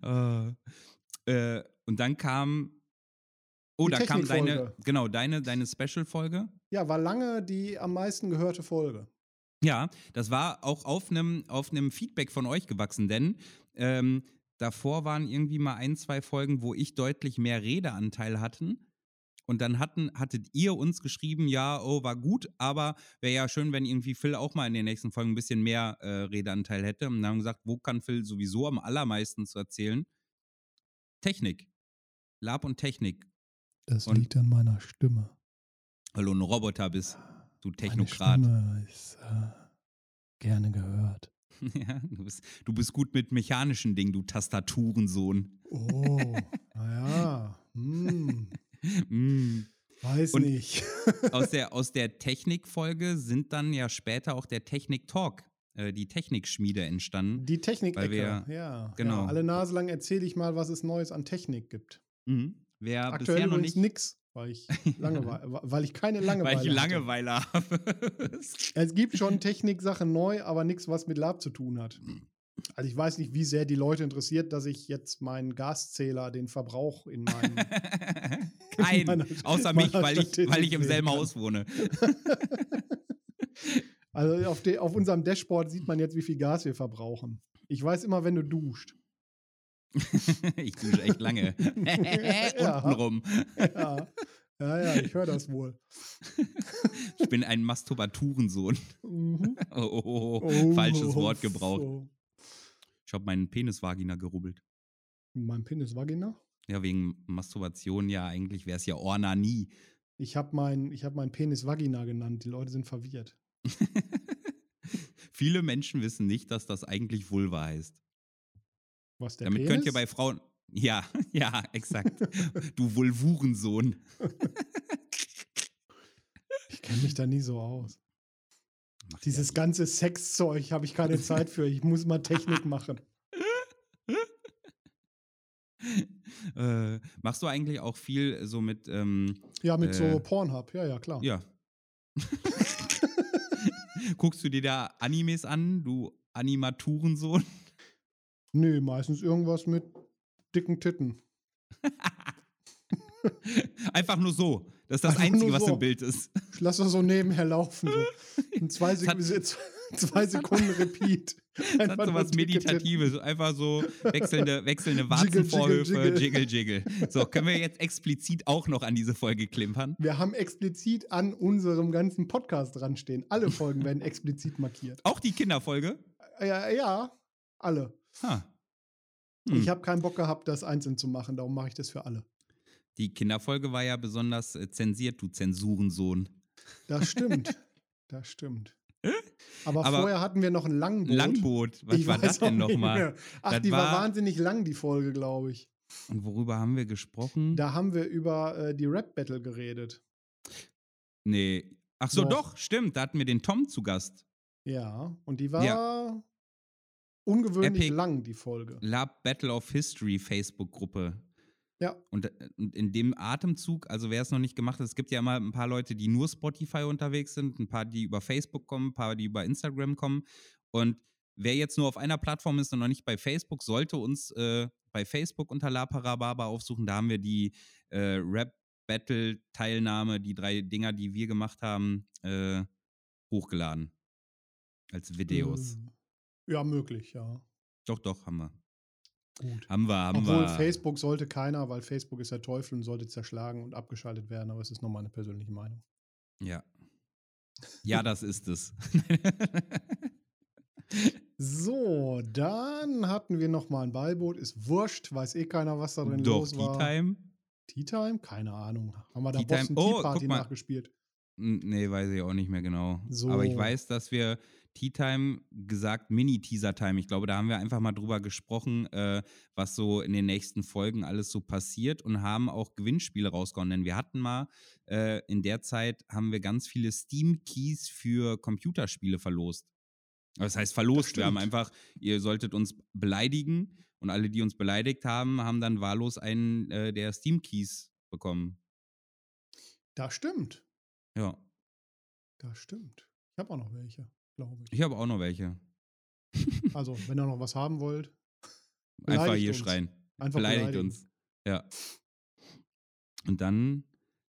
ja. (laughs) äh, äh, und dann kam. Oh, Die da kam deine, genau, deine, deine Special-Folge. Ja, war lange die am meisten gehörte Folge. Ja, das war auch auf einem auf Feedback von euch gewachsen, denn ähm, davor waren irgendwie mal ein, zwei Folgen, wo ich deutlich mehr Redeanteil hatten. Und dann hatten, hattet ihr uns geschrieben, ja, oh, war gut, aber wäre ja schön, wenn irgendwie Phil auch mal in den nächsten Folgen ein bisschen mehr äh, Redeanteil hätte. Und dann haben wir gesagt, wo kann Phil sowieso am allermeisten zu erzählen? Technik. Lab und Technik. Das Und- liegt an meiner Stimme. Weil du ein Roboter bist, du Meine Technokrat. Stimme ist äh, gerne gehört. (laughs) Ja, du bist, du bist gut mit mechanischen Dingen, du Tastaturensohn. Oh, (laughs) naja. Hm, Mm. (laughs) weiß Und- nicht. Aus der, aus der Technikfolge sind dann ja später auch der Technik-Talk, äh, die Technikschmiede entstanden. Die technik wir- ja. genau. Ja, alle Nase lang erzähle ich mal, was es Neues an Technik gibt. Mhm. Wer Aktuell bisher noch nicht, nix, weil ich, Langeweile, (laughs) weil ich keine Langeweile weil ich hatte. Langeweile habe. (laughs) Es gibt schon Techniksachen neu, aber nichts, was mit Lab zu tun hat. Also ich weiß nicht, wie sehr die Leute interessiert, dass ich jetzt meinen Gaszähler, den Verbrauch in meinem (laughs) Kein, meiner- außer mich, weil ich, weil ich im selben kann. Haus wohne. Also auf, de, auf unserem Dashboard sieht man jetzt, wie viel Gas wir verbrauchen. Ich weiß immer, wenn du duscht. (laughs) ich dusche echt lange. (laughs) (laughs) Ja. Untenrum. Ja, ja, ja ich höre das wohl. Ich bin ein Masturbaturensohn. Mhm. Oh, oh, oh, oh. Falsches Oh, Wort gebraucht. Ich habe meinen Penisvagina gerubbelt. Mein Penis Vagina? Ja, wegen Masturbation ja, eigentlich wäre es ja Ornanie. Ich habe mein, ich hab mein Penis Vagina genannt. Die Leute sind verwirrt. Viele Menschen wissen nicht, dass das eigentlich Vulva heißt. Was der Damit Penis? könnt ihr bei Frauen. (laughs) Ja, (laughs) ja, exakt. (laughs) du Vulvurensohn. Ich kenne mich da nie so aus. Macht Dieses ja ganze Sexzeug habe ich keine Zeit für. Ich muss mal Technik machen. äh, machst du eigentlich auch viel so mit, ähm, Ja, mit so Äh, Pornhub. Ja, ja, klar. ja. Guckst du dir da Animes an, du Animaturensohn? Nö, meistens irgendwas mit dicken Titten. (laughs) Einfach nur so. Das ist das Einfach Einzige, was so. im Bild ist. Ich lasse das so nebenher laufen. So. (laughs) In zwei, Sek (laughs) zwei Sekunden Repeat. Das hat so was Meditatives, einfach so wechselnde, wechselnde Warzenvorhöfe, jiggle, jiggle, jiggle. So, können wir jetzt explizit auch noch an diese Folge klimpern? Wir haben explizit an unserem ganzen Podcast dran stehen. Alle Folgen werden explizit markiert. Auch die Kinderfolge? Ja, ja alle. Ha. Hm. Ich habe keinen Bock gehabt, das einzeln zu machen, darum mache ich das für alle. Die Kinderfolge war ja besonders äh, zensiert, du Zensurensohn. Das stimmt. (laughs) das stimmt. Aber, Aber- vorher hatten wir noch ein Langboot. Langboot, was Ich war das denn nochmal? Ach, Das die war, war- wahnsinnig lang, die Folge, glaube ich. Und worüber haben wir gesprochen? Da haben wir über äh, die Rap-Battle geredet. nee. Ach so, Doch. doch, stimmt. Da hatten wir den Tom zu Gast. Ja, und die war ungewöhnlich Epic. lang, die Folge. Lab Battle of History Facebook-Gruppe. Ja. Und, äh, und in dem Atemzug, also wer es noch nicht gemacht hat, es gibt ja immer ein paar Leute, die nur Spotify unterwegs sind, ein paar, die über Facebook kommen, ein paar, die über Instagram kommen. Und wer jetzt nur auf einer Plattform ist und noch nicht bei Facebook, sollte uns äh, bei Facebook unter La Parababa aufsuchen. Da haben wir die äh, Rap-Battle-Teilnahme, die drei Dinger, die wir gemacht haben, äh, hochgeladen. Als Videos. Äh, Ja, möglich, ja. Doch, doch, haben wir. Gut. Haben wir, haben Obwohl wir. Facebook sollte keiner, weil Facebook ist der Teufel und sollte zerschlagen und abgeschaltet werden, aber es ist nur meine persönliche Meinung. Ja. Ja, das ist es. So, dann hatten wir noch mal ein Beiboot. Ist wurscht, weiß eh keiner, was da drin Doch, los war. Tea Time? Tea Time? Keine Ahnung. Haben wir da Tea Time- Boston Oh, Tea Party guck mal. nachgespielt? Nee, weiß ich auch nicht mehr genau. Aber ich So. weiß, dass wir Tea Time gesagt, Mini-Teaser Time. Ich glaube, da haben wir einfach mal drüber gesprochen, äh, was so in den nächsten Folgen alles so passiert und haben auch Gewinnspiele rausgehauen. Denn wir hatten mal, äh, in der Zeit haben wir ganz viele Steam-Keys für Computerspiele verlost. Das heißt verlost. Wir haben einfach, ihr solltet uns beleidigen und alle, die uns beleidigt haben, haben dann wahllos einen äh, der Steam-Keys bekommen. Das stimmt. Ja. Das stimmt. Ich habe auch noch welche, glaube ich. Ich habe auch noch welche. Also, wenn ihr noch was haben wollt, (laughs) Einfach hier uns. schreien. einfach Beleidigt uns. Ja. Und dann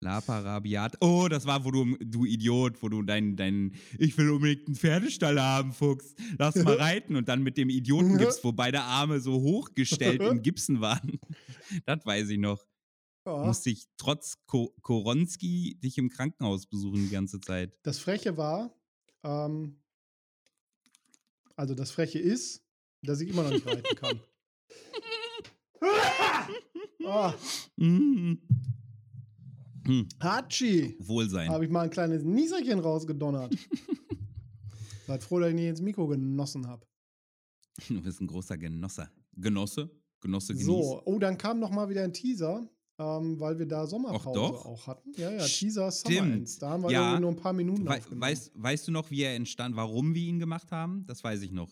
Lapa Rabiat. Oh, das war, wo du, du Idiot, wo du dein, dein, ich will unbedingt einen Pferdestall haben, Fuchs. Lass mal (laughs) reiten. Und dann mit dem Idiotengips, wo beide Arme so hochgestellt im (laughs) Gipsen waren. Das weiß ich noch. Ja. Musste ich trotz Ko Koronski dich im Krankenhaus besuchen die ganze Zeit. Das Freche war, ähm, also das Freche ist, dass ich immer noch nicht reiten kann. Mhm. (laughs) Hm. Hatschi! Wohlsein. Habe ich mal ein kleines Nieserchen rausgedonnert. (laughs) Seid froh, dass ich nicht ins Mikro genossen habe. Du bist ein großer Genosser. Genosse? Genosse genießt. So, oh, dann kam noch mal wieder ein Teaser, ähm, weil wir da Sommerpause doch? auch hatten. Ja, ja, Teaser Summer. Ends. Da haben wir Ja. nur ein paar Minuten aufgenommen. weißt, weißt du noch, wie er entstand, warum wir ihn gemacht haben? Das weiß ich noch.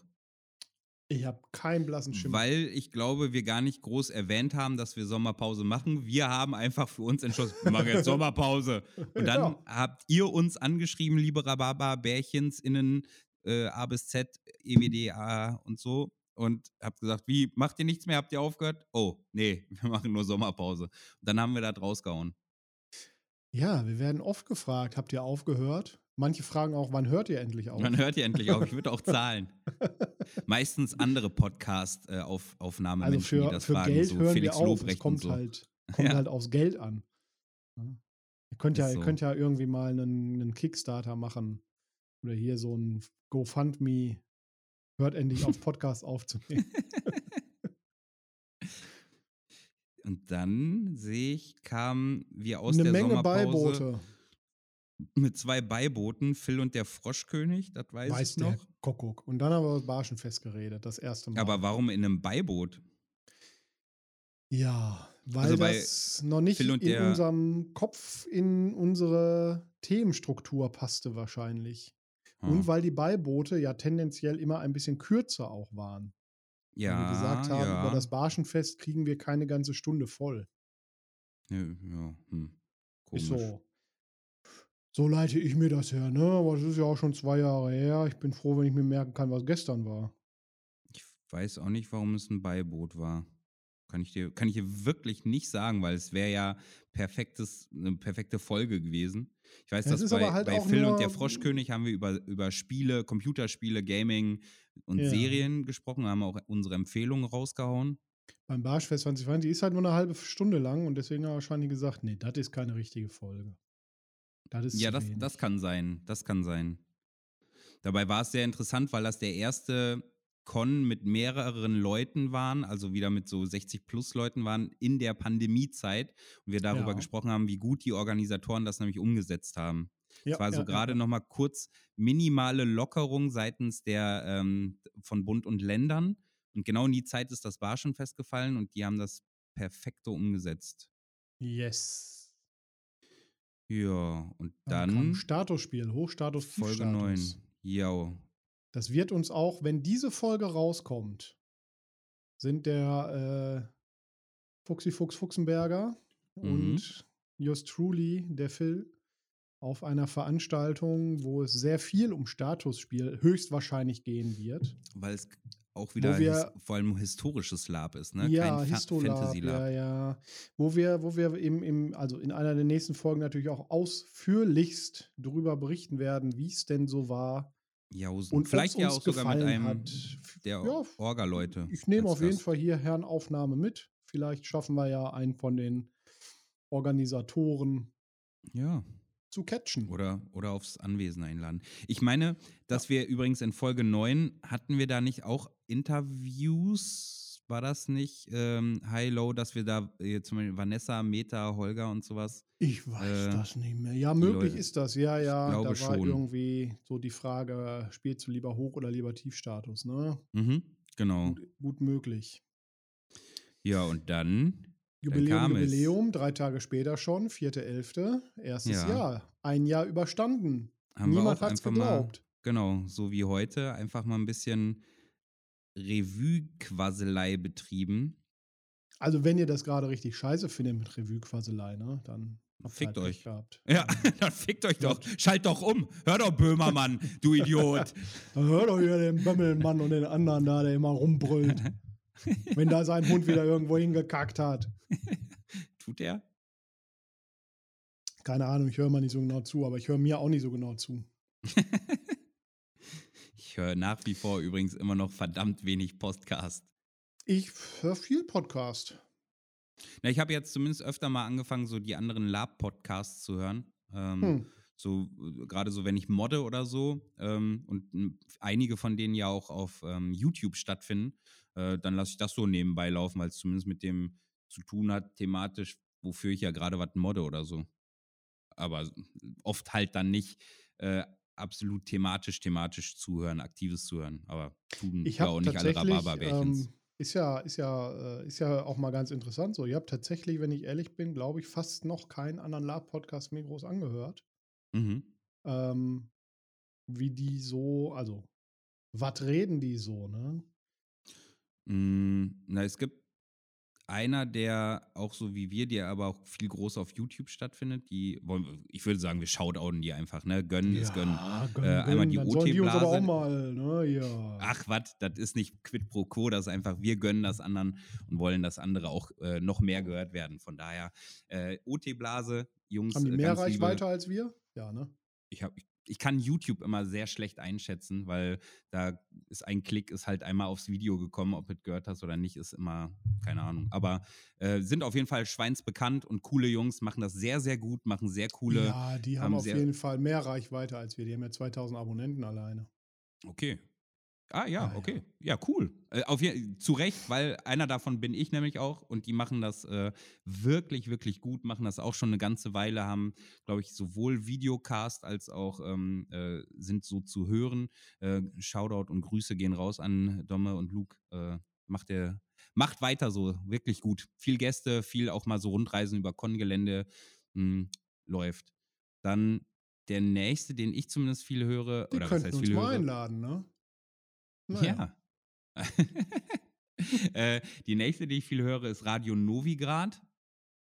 Ich habe keinen blassen Schimmer. Weil ich glaube, wir gar nicht groß erwähnt haben, dass wir Sommerpause machen. Wir haben einfach für uns entschlossen, wir machen jetzt Sommerpause. (laughs) Und dann Ja. habt ihr uns angeschrieben, liebe Rhabarber-Bärchens innen äh, A bis Z, EWDA und so. Und habt gesagt, wie, macht ihr nichts mehr? Habt ihr aufgehört? Oh, nee, (laughs) wir machen nur Sommerpause. Und dann haben wir da rausgehauen. Ja, wir werden oft gefragt, habt ihr aufgehört? Manche fragen auch, wann hört ihr endlich auf? Dann hört ihr endlich auf. Ich würde auch zahlen. (laughs) Meistens andere Podcast-Aufnahme, also Menschen, die für, das für fragen, Geld so hören Felix wir auf. Es Lobrecht und kommt, so. halt, (laughs) kommt Ja. halt aufs Geld an. Ja. Ihr, könnt ja, Ist ihr so. könnt ja irgendwie mal einen, einen Kickstarter machen. Oder hier so ein GoFundMe. Hört endlich auf, (laughs) Podcast aufzunehmen. (laughs) Und dann sehe ich, kamen wir aus Eine der Menge Sommerpause Beiboote. mit zwei Beibooten, Phil und der Froschkönig, das weiß, Weiß ich noch. Kuckuck. Und dann haben wir über das Barschenfest geredet, das erste Mal. Aber warum in einem Beiboot? Ja, weil Also das noch nicht in unserem Kopf in unsere Themenstruktur passte wahrscheinlich. Hm. Und weil die Beiboote ja tendenziell immer ein bisschen kürzer auch waren. ja, weil wir gesagt haben, ja. über das Barschenfest kriegen wir keine ganze Stunde voll. ja, ja hm. Komisch. so, so leite ich mir das her, ne? Aber es ist ja auch schon zwei Jahre her. Ich bin froh, wenn ich mir merken kann, was gestern war. Ich weiß auch nicht, warum es ein Beiboot war. Kann ich dir, kann ich dir wirklich nicht sagen, weil es wäre ja perfektes, eine perfekte Folge gewesen. Ich weiß, Ja, es dass bei, halt bei Phil und der Froschkönig haben wir über, über Spiele, Computerspiele, Gaming und Ja. Serien gesprochen, haben auch unsere Empfehlungen rausgehauen. Beim Barschfest 2020 ist halt nur eine halbe Stunde lang und deswegen haben wir wahrscheinlich gesagt, nee, das ist keine richtige Folge. Das Ja, das, das kann sein. Das kann sein. Dabei war es sehr interessant, weil das der erste Con mit mehreren Leuten waren, also wieder mit so 60 plus Leuten waren in der Pandemiezeit und wir darüber Ja. gesprochen haben, wie gut die Organisatoren das nämlich umgesetzt haben. Ja, es war so ja, gerade ja, noch mal kurz minimale Lockerung seitens der ähm, von Bund und Ländern und genau in die Zeit ist das Barschenfest gefallen und die haben das perfekte umgesetzt. Yes. Ja, und Dann dann Statusspiel, Hochstatus, Folge 9. Tiefstatus. Ja. Das wird uns auch, wenn diese Folge rauskommt, sind der äh, Fuchsi Fuchs Fuchsenberger Mhm. und Just Truly, der Phil, auf einer Veranstaltung, wo es sehr viel um Statusspiel höchstwahrscheinlich gehen wird. Weil es auch wieder wir- his, vor allem historisches Lab ist, ne? Ja, Kein Histolab, Fantasy Lab. ja, ja. Wo wir, wo wir im, im, also in einer der nächsten Folgen natürlich auch ausführlichst darüber berichten werden, wie es denn so war. Jausen. Und Vielleicht ja auch sogar mit einem hat. der Ja, Orga-Leute. Ich nehme auf jeden. Fall hier Herrn Aufnahme mit. Vielleicht schaffen wir ja einen von den Organisatoren Ja. zu catchen. Oder, oder aufs Anwesen einladen. Ich meine, dass wir übrigens in Folge 9 hatten wir da nicht auch Interviews, war das nicht ähm, High-Low, dass wir da äh, zum Beispiel Vanessa, Meta, Holger und sowas. Ich weiß Äh, das nicht mehr. Ja, möglich Leute- ist das. Ja, ja. glaube da war schon. irgendwie so die Frage, spielst du lieber Hoch- oder lieber Tiefstatus, ne? Mhm, genau. Gut, gut möglich. Ja, und dann Jubiläum, kam es. Jubiläum, drei Tage später schon, 4.11., erstes Ja. Jahr. Ein Jahr überstanden. haben Niemand wir auch hat's einfach mal, geglaubt. genau, so wie heute, einfach mal ein bisschen Revue-Quasselei betrieben. Also, wenn ihr das gerade richtig scheiße findet mit Revue-Quasselei, ne, dann Fickt halt euch. Gehabt. Ja, dann (laughs) fickt euch doch. Schalt doch um. Hör doch, Böhmermann, du (laughs) Idiot. Dann hört doch hier den Bömmelmann und den anderen da, der immer rumbrüllt. (laughs) wenn da sein Hund wieder irgendwo hingekackt hat. Tut er? Keine Ahnung, ich höre mal nicht so genau zu, aber ich höre mir auch nicht so genau zu. Ich höre nach wie vor übrigens immer noch verdammt wenig Podcast. Ich höre viel Podcast. Na, ich habe jetzt zumindest öfter mal angefangen, so die anderen Lab-Podcasts zu hören. Ähm, Hm. So, äh, gerade so, wenn ich modde oder so, ähm, und einige von denen ja auch auf ähm, YouTube stattfinden, äh, dann lasse ich das so nebenbei laufen, weil es zumindest mit dem zu tun hat, thematisch, wofür ich ja gerade was modde oder so. Aber oft halt dann nicht äh, absolut thematisch, thematisch zuhören, aktives Zuhören. Aber tun Ich ja habe auch nicht alle Rhabarberbärchens. ähm, ist ja, ist ja, äh, ist ja auch mal ganz interessant so. Ihr habt tatsächlich, wenn ich ehrlich bin, glaube ich, fast noch keinen anderen Lab-Podcast mir groß angehört. mhm. Ähm, wie die so, also, was reden die so, ne? Mm, Na, es gibt einer, der auch so wie wir, der aber auch viel groß auf YouTube stattfindet. Die wollen, ich würde sagen, wir shoutouten die einfach, ne? Gönnen ist gönnen. gönn, Äh, einmal die OT-Blase. mal, ne? Ja. Ach, was, das ist nicht quid pro quo, das ist einfach, wir gönnen das anderen und wollen, dass andere auch äh, noch mehr gehört werden. Von daher, äh, OT-Blase, Jungs, Haben die äh, mehr ganz liebe- Reichweite als wir? Ja, ne? ich, hab, ich, kann YouTube immer sehr schlecht einschätzen, weil da ist ein Klick, ist halt einmal aufs Video gekommen, ob du es gehört hast oder nicht, ist immer, keine Ahnung. Aber äh, sind auf jeden Fall schweinsbekannt und coole Jungs, machen das sehr, sehr gut, machen sehr coole. ja, die haben, haben auf sehr- jeden Fall mehr Reichweite als wir. Die haben ja 2000 Abonnenten alleine. Okay. Ah ja, Ah, ja. okay. Ja, cool. Äh, auf zu Recht, weil einer davon bin ich nämlich auch und die machen das äh, wirklich, wirklich gut, machen das auch schon eine ganze Weile, haben, glaube ich, sowohl Videocast als auch ähm, äh, sind so zu hören. Äh, Shoutout und Grüße gehen raus an Domme und Luke. Äh, macht der, macht weiter so, wirklich gut. Viel Gäste, viel auch mal so Rundreisen über Kongelände mh, läuft. Dann der nächste, den ich zumindest viel höre, Die oder was heißt uns viel mal höre, einladen, ne? Ja. (laughs) äh, die nächste, die ich viel höre, ist Radio Novigrad.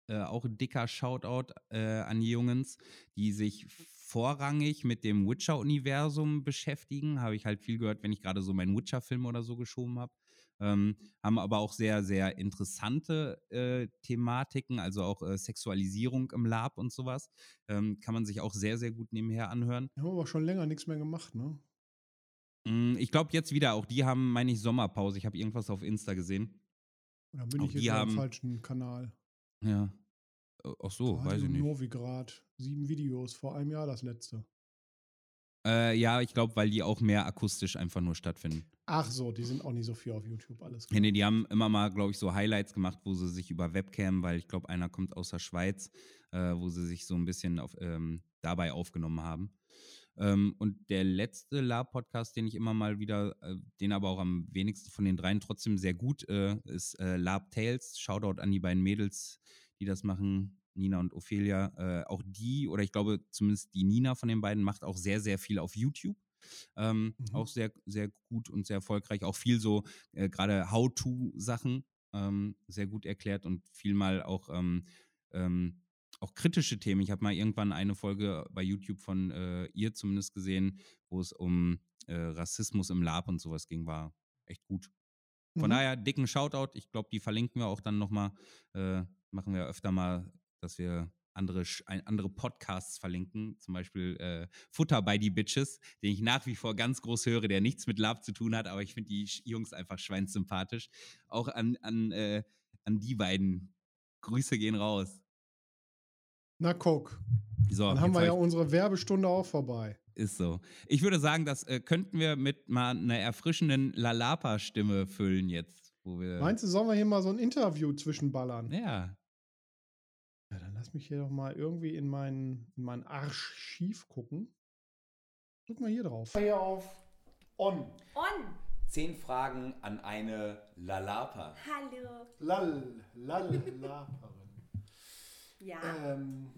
Äh, auch ein dicker Shoutout äh, an die Jungs, die sich vorrangig mit dem Witcher-Universum beschäftigen. Habe ich halt viel gehört, wenn ich gerade so meinen Witcher-Film oder so geschoben habe. Ähm, haben aber auch sehr, sehr interessante äh, Thematiken, also auch äh, Sexualisierung im Lab und sowas. Ähm, kann man sich auch sehr, sehr gut nebenher anhören. Wir haben aber schon länger nichts mehr gemacht, ne? Mm, Ich glaube jetzt wieder, auch die haben, meine ich, Sommerpause. Ich habe irgendwas auf Insta gesehen. Oder bin Auch ich jetzt die auf dem haben- falschen Kanal? Ja. Äh, Ach so, weiß Radio ich nicht. Novigrad. Sieben Videos, vor einem Jahr das letzte. Äh, ja, ich glaube, weil die auch mehr akustisch einfach nur stattfinden. Ach so, die sind auch nicht so viel auf YouTube, alles klar. Nee, nee, die haben immer mal, glaube ich, so Highlights gemacht, wo sie sich über Webcam, weil ich glaube, einer kommt aus der Schweiz, äh, wo sie sich so ein bisschen auf, ähm, dabei aufgenommen haben. Ähm, und der letzte Lab-Podcast, den ich immer mal wieder, äh, den aber auch am wenigsten von den dreien trotzdem sehr gut, äh, ist äh, Lab Tales. Shoutout an die beiden Mädels, die das machen, Nina und Ophelia. Äh, auch die, oder ich glaube zumindest die Nina von den beiden, macht auch sehr, sehr viel auf YouTube. Ähm, Mhm. Auch sehr, sehr gut und sehr erfolgreich. Auch viel so äh, gerade How-To-Sachen ähm, sehr gut erklärt und viel mal auch, ähm, ähm, auch kritische Themen. Ich habe mal irgendwann eine Folge bei YouTube von äh, ihr zumindest gesehen, wo es um äh, Rassismus im Lab und sowas ging, war echt gut. Von Mhm. daher dicken Shoutout. Ich glaube, die verlinken wir auch dann nochmal. Äh, machen wir öfter mal, dass wir andere, andere Podcasts verlinken. Zum Beispiel äh, Futter bei die Bitches, den ich nach wie vor ganz groß höre, der nichts mit Lab zu tun hat, aber ich finde die Jungs einfach schweinssympathisch. Auch an, an, äh, an die beiden. Grüße gehen raus. Na guck, So, dann haben wir ja unsere Werbestunde auch vorbei. ist so. Ich würde sagen, das äh, könnten wir mit mal einer erfrischenden Lalapa-Stimme füllen jetzt. Wo wir, Meinst du, sollen wir hier mal so ein Interview zwischenballern? Ja. Ja, dann lass mich hier doch mal irgendwie in meinen, in meinen Archiv gucken. Drück mal hier drauf. Hier auf On. On. Zehn Fragen an eine Lalapa. Hallo. Lall, Lallaperin. Ja. ähm,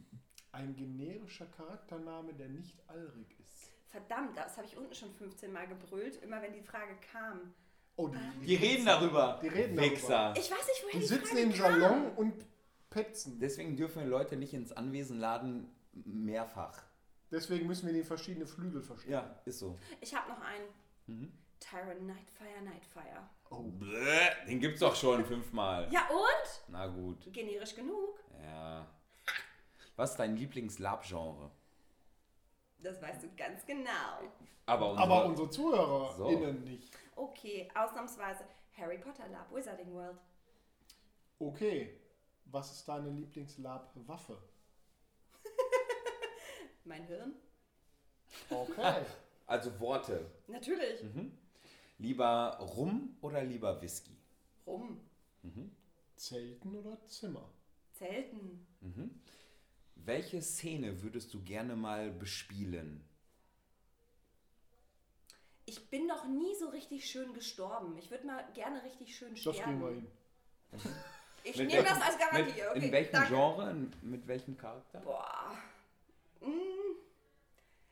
ein generischer Charaktername, der nicht allrig ist. Verdammt, das habe ich unten schon 15 Mal gebrüllt, immer wenn die Frage kam. Oh, die, Die reden darüber. Die reden Wichser. Ich weiß nicht, woher Die die, sitzen Frage im kam. Salon und petzen. Deswegen dürfen wir Leute nicht ins Anwesen laden, mehrfach. Deswegen müssen wir die in verschiedene Flügel verstehen. Ja, ist so. Ich habe noch einen. Mhm. Tyron Nightfire, Nightfire. Oh. Bläh, den gibt's doch schon fünfmal. (laughs) Ja und? Na gut. Generisch genug. Ja. Was ist dein Lieblings-Lab-Genre? Das weißt du ganz genau. Aber unsere, Aber unsere ZuhörerInnen So. nicht. Okay, ausnahmsweise Harry Potter Lab, Wizarding World. Okay. Was ist deine Lieblingslab-Waffe? (laughs) Mein Hirn? Okay. (laughs) Also Worte. Natürlich. Mhm. Lieber Rum oder lieber Whisky? Rum. Zelten oder Zimmer? Zelten. Mhm. Welche Szene würdest du gerne mal bespielen? Ich bin noch nie so richtig schön gestorben. Ich würde mal gerne richtig schön Das kriegen wir sterben. hin. Ich nehme das als Garantie. Mit, okay, in welchem danke. Genre? Mit welchem Charakter? Boah. Mm.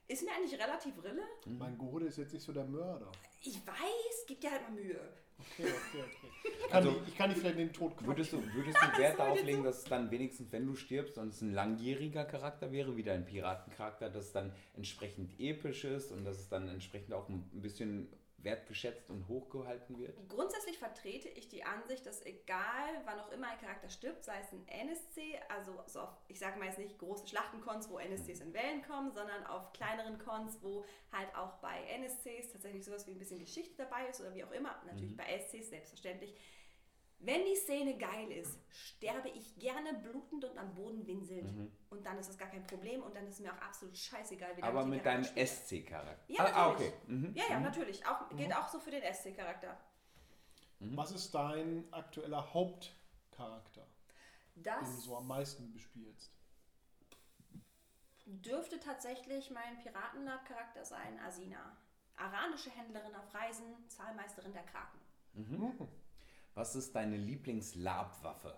Ist mir eigentlich relativ Rille? Mein Gode ist jetzt nicht so der Mörder. Ich weiß, gib dir halt mal Mühe. Okay, okay, okay. Ich kann, Also, die, ich kann die vielleicht in den Tod Würdest quatschen. du, würdest du (laughs) Wert darauf legen, dass es dann wenigstens, wenn du stirbst und es ein langjähriger Charakter wäre, wie dein Piratencharakter, dass es dann entsprechend episch ist und dass es dann entsprechend auch ein bisschen wertgeschätzt und hochgehalten wird? Grundsätzlich vertrete ich die Ansicht, dass egal, wann auch immer ein Charakter stirbt, sei es ein NSC, also so auf, ich sage mal jetzt nicht große Schlachtencons, wo NSCs in Wellen kommen, sondern auf kleineren Cons, wo halt auch bei NSCs tatsächlich sowas wie ein bisschen Geschichte dabei ist oder wie auch immer, natürlich bei SCs selbstverständlich. Wenn die Szene geil ist, sterbe ich gerne blutend und am Boden winselnd. Und dann ist das gar kein Problem und dann ist mir auch absolut scheißegal, wie Aber ich den mit deinem. SC-Charakter. Ja, ah, ah, natürlich. okay. Mhm. Ja, ja, natürlich. Auch, Gilt auch so für den SC-Charakter. Was ist dein aktueller Hauptcharakter, den Das du so am meisten bespielst? dürfte tatsächlich mein Piratenlab-Charakter sein, Asina. Aranische Händlerin auf Reisen, Zahlmeisterin der Kraken. Was ist deine Lieblings-Lab-Waffe?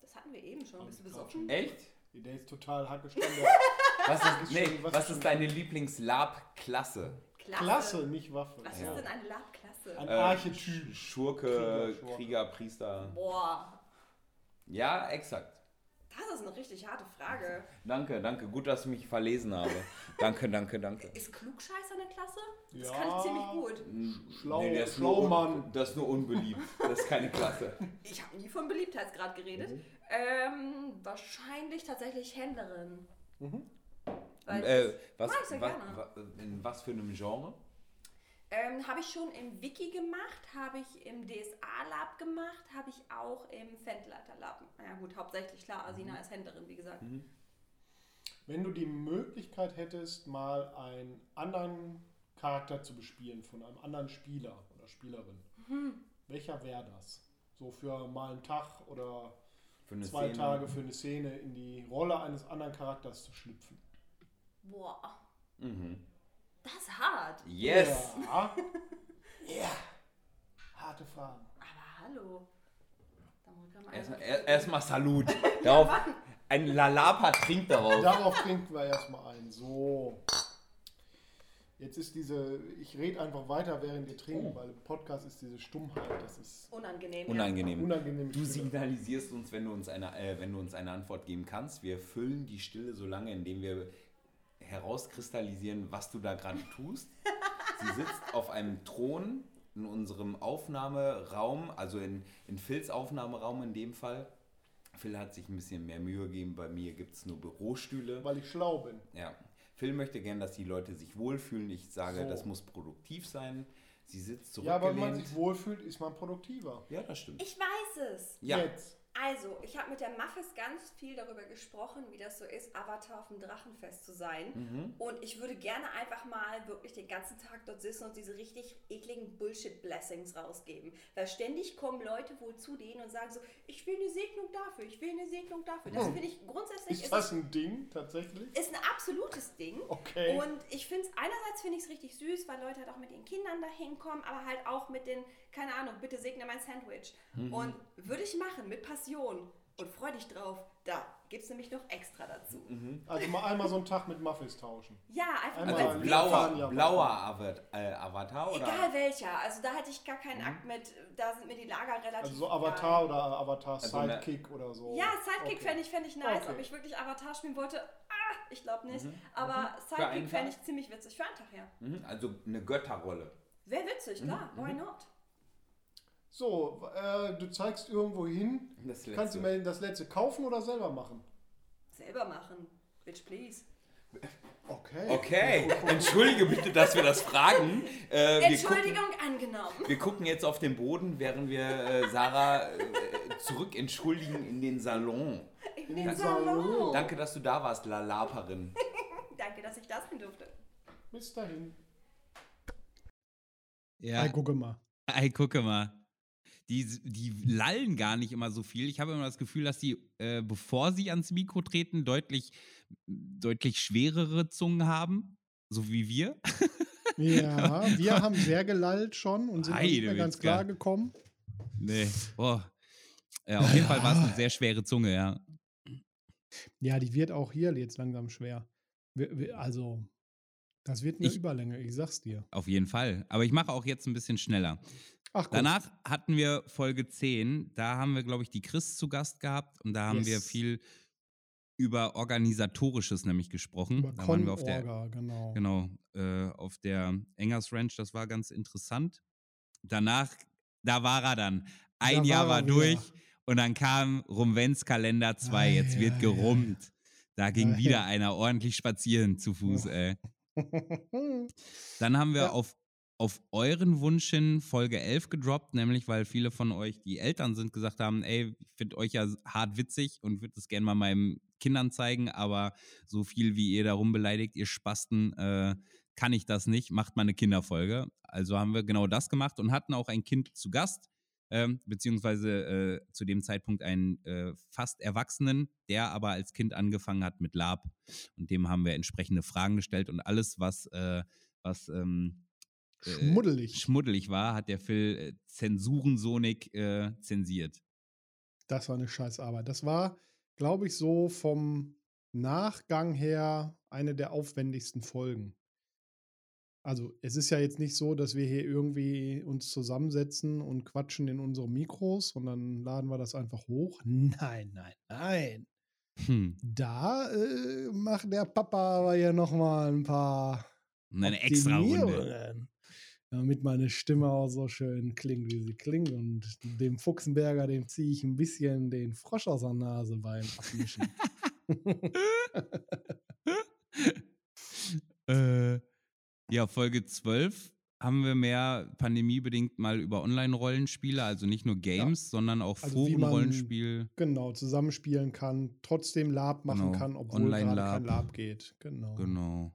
Das hatten wir eben schon. Bist du besoffen? Echt? Der ist total Hackestange. (laughs) Was ist, nee, was was ist deine Lieblings-Lab-Klasse? Klasse. Klasse, nicht Waffe. Was Ja. ist denn eine Lab-Klasse? Ein Äh, Archetyp. Sch- Schurke, Krieger, Schurke. Krieger, Priester. Boah, Ja, exakt. Das ist eine richtig harte Frage. (laughs) Danke, danke. Gut, dass ich mich verlesen habe. danke, danke, danke. Ist Klugscheißer eine Klasse? Das Ja. kann ich ziemlich gut. Schlau, Nee, der ist schlau Mann. das ist nur unbeliebt. Das ist keine Klasse. (laughs) Ich habe nie von Beliebtheitsgrad geredet. Mhm. Ähm, wahrscheinlich tatsächlich Händlerin. Mhm. Weil Und, äh, was, Mag ich sehr was, gerne. wa- in was für einem Genre? Ähm, habe ich schon im Wiki gemacht, habe ich im DSA-Lab gemacht, habe ich auch im Fendleiter-Lab. Ja gut, hauptsächlich klar, Asina Mhm. als Händlerin, wie gesagt. Wenn du die Möglichkeit hättest, mal einen anderen Charakter zu bespielen von einem anderen Spieler oder Spielerin, Mhm. welcher wäre das? So für mal einen Tag oder Für eine zwei Szene? Tage für eine Szene in die Rolle eines anderen Charakters zu schlüpfen. Boah, Mhm. Das ist hart. Yes! Ja. (laughs) ja. Harte Fragen. Aber hallo. Da muss ich mal Erstmal einen- er- Erstmal Salut. (laughs) Darauf, ein Lalapa trinkt darauf. Darauf trinken wir erstmal ein. So. Jetzt ist diese, ich rede einfach weiter, während wir trinken, Oh. weil im Podcast ist diese Stummheit, das ist Unangenehm. Unangenehm. unangenehm. Du signalisierst uns, wenn du uns eine, äh, wenn du uns eine Antwort geben kannst. Wir füllen die Stille so lange, indem wir herauskristallisieren, was du da gerade tust. Sie sitzt auf einem Thron in unserem Aufnahmeraum, also in, in Phils Aufnahmeraum in dem Fall. Phil hat sich ein bisschen mehr Mühe gegeben. Bei mir gibt es nur Bürostühle. Weil ich schlau bin. Ja. Phil möchte gern, dass die Leute sich wohlfühlen. Ich sage, So. das muss produktiv sein. Sie sitzt Ja, aber wenn man zurückgelehnt. sich wohlfühlt, ist man produktiver. Ja, das stimmt. Ich weiß es. Ja, Jetzt. Also, ich habe mit der Muffis ganz viel darüber gesprochen, wie das so ist, Avatar auf dem Drachenfest zu sein. Mhm. Und ich würde gerne einfach mal wirklich den ganzen Tag dort sitzen und diese richtig ekligen Bullshit-Blessings rausgeben. Weil ständig kommen Leute wohl zu denen und sagen so, ich will eine Segnung dafür, ich will eine Segnung dafür. Das Hm. finde ich grundsätzlich Ist ist, das ein Ding tatsächlich? ist ein absolutes Ding. Okay. Und ich finde es, einerseits finde ich es richtig süß, weil Leute halt auch mit ihren Kindern da hinkommen, aber halt auch mit den, keine Ahnung, bitte segne mein Sandwich. Und würde ich machen, mit Passion. Und freu dich drauf. Da gibt es nämlich noch extra dazu. Also mal einmal so einen Tag mit Muffins tauschen. Ja, einfach Einmal Also Lieb blauer, blauer äh, Avatar oder? Egal welcher. Also da hatte ich gar keinen Akt mit, da sind mir die Lager relativ Also so egal. Avatar oder Avatar Also Sidekick oder so. Ja, Sidekick Okay. fände ich, fänd ich nice. Okay. Ob ich wirklich Avatar spielen wollte, ah, ich glaube nicht. Mhm. Aber einen Sidekick fände ich ziemlich witzig. Für einen Tag, ja. Mhm, also eine Götterrolle. Wäre witzig, klar. Mhm, Why not? So, äh, du zeigst irgendwo hin. Das Kannst du mir das letzte kaufen oder selber machen? Selber machen. Bitch, please. Okay. Okay, entschuldige bitte, dass wir das fragen. Äh, wir Entschuldigung, angenommen. Gucken, wir gucken jetzt auf den Boden, während wir äh, Sarah äh, zurück entschuldigen in den Salon. In den Danke. Salon. Danke, dass du da warst, La Laperin. (laughs) Danke, dass ich das sein durfte. Bis dahin. Ja, Hey, gucke mal. ey, gucke mal. Die, die lallen gar nicht immer so viel. Ich habe immer das Gefühl, dass sie, äh, bevor sie ans Mikro treten, deutlich, deutlich schwerere Zungen haben. So wie wir. Ja, (laughs) wir haben sehr gelallt schon und sind noch nicht mehr Heide ganz klar gekommen. Nee. Boah. Ja, auf jeden Fall war es eine sehr schwere Zunge, ja. Ja, die wird auch hier jetzt langsam schwer. Also, das wird eine Ich- Überlänge, ich sag's dir. Auf jeden Fall. Aber ich mache auch jetzt ein bisschen schneller. Ach. Danach hatten wir Folge 10. Da haben wir, glaube ich, die Chris zu Gast gehabt und da haben wir Yes. viel über Organisatorisches nämlich gesprochen. über da waren wir auf der, genau. genau, äh, auf der Engers Ranch. Das war ganz interessant. Danach, da war er dann. Ein Da Jahr war war durch wieder. und dann kam Rumwens Kalender 2. Jetzt Ei, wird gerummt. Da ging wieder einer ordentlich spazieren zu Fuß, ey. (laughs) Dann haben wir Ja. auf, auf euren Wunsch hin Folge 11 gedroppt, nämlich weil viele von euch, die Eltern sind, gesagt haben, ey, ich finde euch ja hart witzig und würde das gerne mal meinen Kindern zeigen, aber so viel wie ihr darum beleidigt, ihr Spasten, äh, kann ich das nicht, macht mal eine Kinderfolge. Also haben wir genau das gemacht und hatten auch ein Kind zu Gast, ähm, beziehungsweise äh, zu dem Zeitpunkt einen äh, fast Erwachsenen, der aber als Kind angefangen hat mit Lab. Und dem haben wir entsprechende Fragen gestellt und alles, was, äh, was ähm, äh, Schmuddelig. schmuddelig war, hat der Phil äh, Zensurensonik äh, zensiert. Das war eine Scheißarbeit. Das war, glaube ich, so vom Nachgang her eine der aufwendigsten Folgen. Also es ist ja jetzt nicht so, dass wir hier irgendwie uns zusammensetzen und quatschen in unsere Mikros und dann laden wir das einfach hoch. Nein, nein, nein. Hm. Da äh, macht der Papa aber ja noch mal ein paar eine extra Runde. Damit meine Stimme auch so schön klingt, wie sie klingt. Und dem Fuchsenberger, dem ziehe ich ein bisschen den Frosch aus der Nase beim Abmischen. (laughs) (laughs) äh, ja, Folge 12 haben wir mehr pandemiebedingt mal über Online-Rollenspiele, also nicht nur Games, sondern auch Also Foren-Rollenspiel. genau, zusammenspielen kann, trotzdem Lab machen Genau, kann, obwohl gerade Online-Lab. kein Lab geht. Genau. Genau.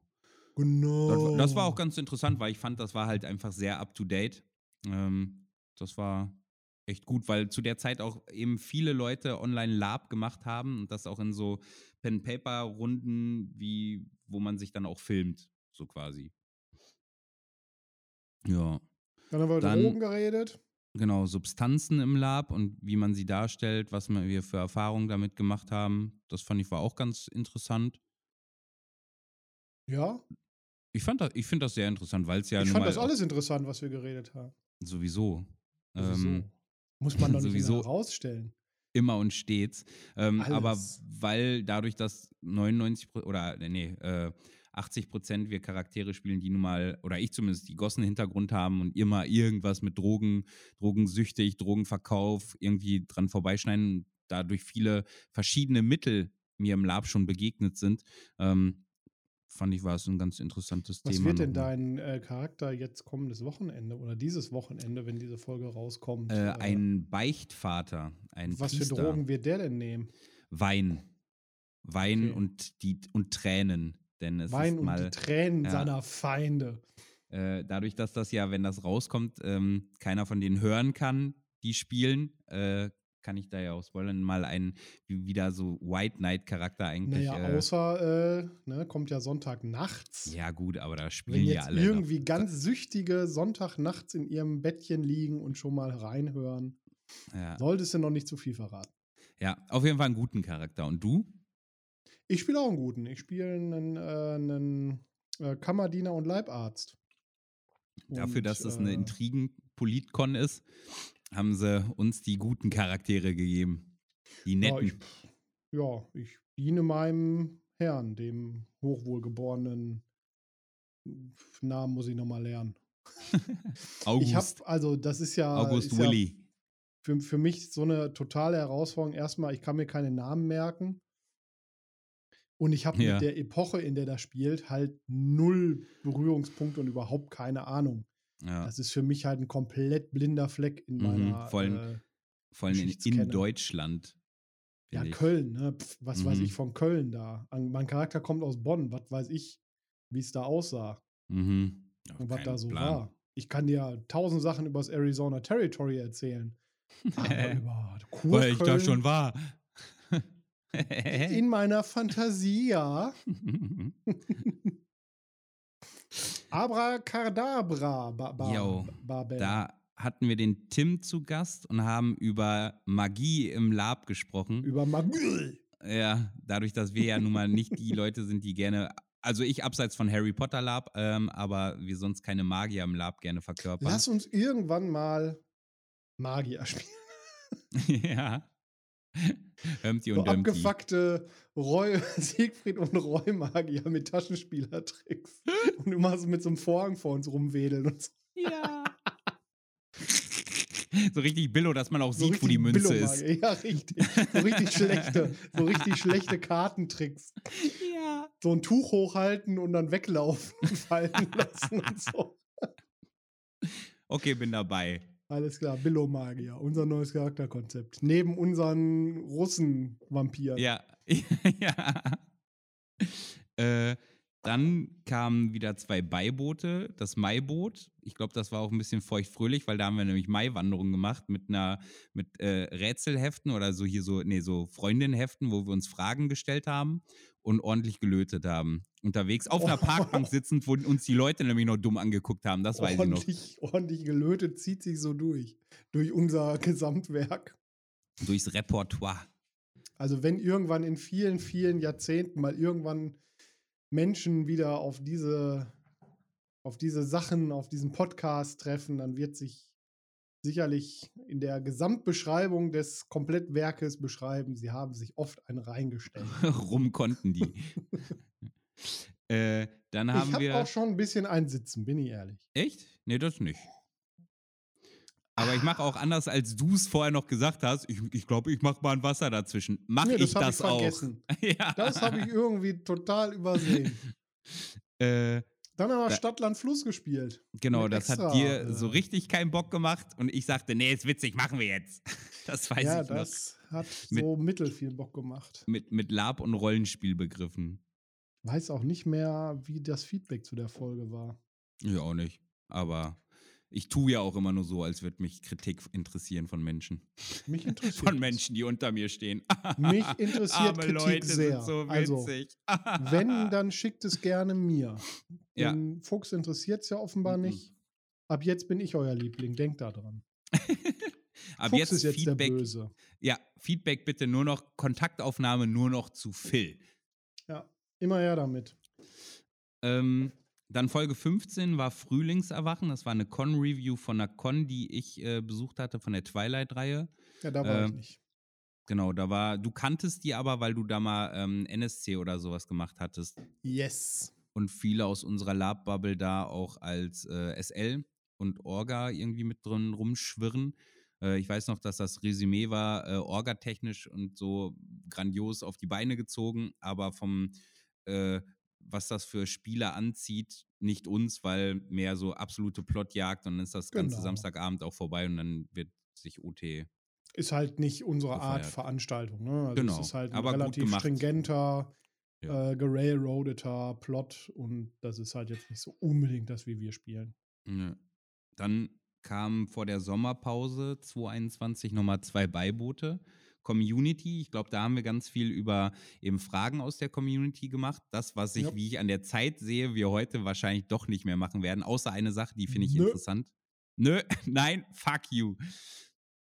Genau. Das, war auch ganz interessant, weil ich fand, das war halt einfach sehr up-to-date. Ähm, das war echt gut, weil zu der Zeit auch eben viele Leute Online-Lab gemacht haben und das auch in so Pen-Paper-Runden, wie, wo man sich dann auch filmt, so quasi. Ja, Dann haben wir Dann- Drogen geredet. genau, Substanzen im Lab und wie man sie darstellt, was wir wir für Erfahrungen damit gemacht haben. Das fand ich war auch ganz interessant. Ja, Ich, fand das- ich finde das sehr interessant, weil es ja ich fand das alles interessant, was wir geredet haben. sowieso. Sowieso. Ähm, Muss (laughs) man doch nicht sowieso. immer herausstellen. immer und stets. Ähm, aber weil dadurch, dass 99 Pro- oder äh, nee, äh, 80 Prozent wir Charaktere spielen, die nun mal, oder ich zumindest, die gossen Hintergrund haben und immer irgendwas mit Drogen, drogensüchtig, Drogenverkauf irgendwie dran vorbeischneiden, dadurch viele verschiedene Mittel mir im Lab schon begegnet sind, ähm, fand ich, war es ein ganz interessantes Was Thema. wird denn dein äh, Charakter jetzt kommendes Wochenende oder dieses Wochenende, wenn diese Folge rauskommt? Äh, ein Beichtvater, ein was Priester. für Drogen wird der denn nehmen? Wein. Wein Okay. und, die, und Tränen. Denn es Wein ist und mal, die Tränen ja. seiner Feinde. äh, dadurch, dass das ja, wenn das rauskommt, ähm, keiner von denen hören kann, die spielen, äh, kann ich da ja auch spoilern, mal einen wie- wieder so White Knight Charakter eigentlich. Naja, äh, außer, äh, ne, kommt ja Sonntag nachts. ja gut, aber da spielen ja jetzt alle. irgendwie noch. ganz Süchtige Sonntag nachts in ihrem Bettchen liegen und schon mal reinhören, Ja. solltest du noch nicht zu viel verraten. ja, auf jeden Fall einen guten Charakter. Und du? Ich spiele auch einen guten. Ich spiele einen, äh, einen äh, Kammerdiener und Leibarzt. Dafür, Und, dass das eine äh, Intrigen-Politkon ist, haben sie uns die guten Charaktere gegeben. Die Ja, netten. ich, ja, ich diene meinem Herrn, dem hochwohlgeborenen Namen muss ich nochmal lernen. (laughs) August. Ich habe, also das ist ja, August ist ja Willi. für, für mich so eine totale Herausforderung. Erstmal, ich kann mir keine Namen merken. Und ich habe Ja. mit der Epoche, in der das spielt, halt null Berührungspunkte und überhaupt keine Ahnung. Ja. Das ist für mich halt ein komplett blinder Fleck in Mhm, meiner. vor allem äh, Vor allem in, in. Deutschland. ja, ich. Köln, ne? Pff, was weiß Mhm. ich von Köln da? Mein Charakter kommt aus Bonn, was weiß ich, wie es da aussah Mhm. Und was da so Plan. war. Ich kann dir tausend Sachen über das Arizona Territory erzählen. (laughs) Aber über Weil ich da Kurköln schon war. in meiner Fantasie, ja. (laughs) (laughs) Abracadabra, ba, ba, Babel. da hatten wir den Tim zu Gast und haben über Magie im Lab gesprochen. Über Magie. Ja, dadurch, dass wir ja nun mal nicht die Leute sind, die gerne, also ich abseits von Harry Potter Lab, ähm, aber wir sonst keine Magier im Lab gerne verkörpern. Lass uns irgendwann mal Magier spielen. (laughs) ja. (laughs) Humpty So und Dumpty. abgefuckte Roy, (laughs) Siegfried und Roy-Magier mit Taschenspielertricks. (laughs) und immer so mit so einem Vorhang vor uns rumwedeln und so. Ja. so richtig Billo, dass man auch so sieht, wo die Münze ist. Ja, richtig. So richtig schlechte, so richtig schlechte Kartentricks. Ja. So ein Tuch hochhalten und dann weglaufen und fallen lassen und so. Okay, bin dabei. Alles klar, Billo-Magier, unser neues Charakterkonzept. Neben unseren Russen-Vampiren. Ja. (laughs) ja. Äh, dann kamen wieder zwei Beiboote. Das Maiboot. Ich glaube, das war auch ein bisschen feuchtfröhlich, weil da haben wir nämlich Maiwanderung gemacht mit einer, mit äh, Rätselheften oder so hier so, nee, so Freundinnenheften, wo wir uns Fragen gestellt haben und ordentlich gelötet haben. Unterwegs auf einer Oh. Parkbank sitzend, wo uns die Leute nämlich noch dumm angeguckt haben. Das weiß ich noch. ordentlich, ordentlich gelötet, zieht sich so durch. Durch unser Gesamtwerk. Durchs Repertoire. Also wenn irgendwann in vielen, vielen Jahrzehnten mal irgendwann Menschen wieder auf diese, auf diese Sachen, auf diesen Podcast treffen, dann wird sich sicherlich in der Gesamtbeschreibung des Komplettwerkes beschreiben, sie haben sich oft einen reingestellt. (laughs) Rum konnten die. (laughs) äh, dann haben ich habe wir. auch schon ein bisschen einsitzen, bin ich ehrlich. Echt? Nee, das nicht. Aber ich mache auch anders, als du es vorher noch gesagt hast. Ich glaube, ich, glaub, ich mache mal ein Wasser dazwischen. Mache Nee, ich hab das auch? vergessen. (laughs) ja. Das habe ich irgendwie total übersehen. äh, Dann haben wir Stadtland Fluss gespielt. genau, Mit das hat extra, dir äh, so richtig keinen Bock gemacht. Und ich sagte, nee, ist witzig, machen wir jetzt. (laughs) Das weiß ja, ich noch. das hat Mit- so mittel viel Bock gemacht. Mit, mit Lab- und Rollenspielbegriffen. Weiß auch nicht mehr, wie das Feedback zu der Folge war. Ich auch nicht. Aber ich tue ja auch immer nur so, als würde mich Kritik interessieren von Menschen. Mich (laughs) interessiert. Von. Menschen, die unter mir stehen. (laughs) Mich interessiert Arme Kritik Leute sehr. sind so Also, witzig. (laughs) Wenn, dann schickt es gerne mir. Ja. Den Fuchs interessiert es ja offenbar Mhm. nicht. Ab jetzt bin ich euer Liebling, denkt da dran. Ab Fuchs jetzt, ist jetzt Feedback. der Böse. Ja, Feedback bitte nur noch, Kontaktaufnahme nur noch zu Phil. Ja, immer her damit. Ähm, dann Folge 15 war Frühlingserwachen. Das war eine Con-Review von einer Con, die ich äh, besucht hatte, von der Twilight-Reihe. Ja, da war ich Ähm, nicht. Genau, da war, du kanntest die aber, weil du da mal ähm, NSC oder sowas gemacht hattest. Yes. Und viele aus unserer Lab-Bubble da auch als äh, SL und Orga irgendwie mit drin rumschwirren. Äh, ich weiß noch, dass das Resümee war, äh, orgatechnisch und so grandios auf die Beine gezogen, aber vom äh, was das für Spieler anzieht, nicht uns, weil mehr so absolute Plotjagd und dann ist das ganze Genau. Samstagabend auch vorbei und dann wird sich OT. Ist halt nicht unsere Art Gefeiert. Veranstaltung. Ne? Also Genau, Es ist halt ein aber relativ stringenter, Ja. äh, gerailroadeter Plot und das ist halt jetzt nicht so unbedingt das, wie wir spielen. Ja. Dann kamen vor der Sommerpause 2021 nochmal zwei Beiboote. Community, ich glaube, da haben wir ganz viel über eben Fragen aus der Community gemacht. Das, was ich, Ja. wie ich an der Zeit sehe, wir heute wahrscheinlich doch nicht mehr machen werden, außer eine Sache, die finde ich Nö. interessant. Nö, (laughs) nein, fuck you.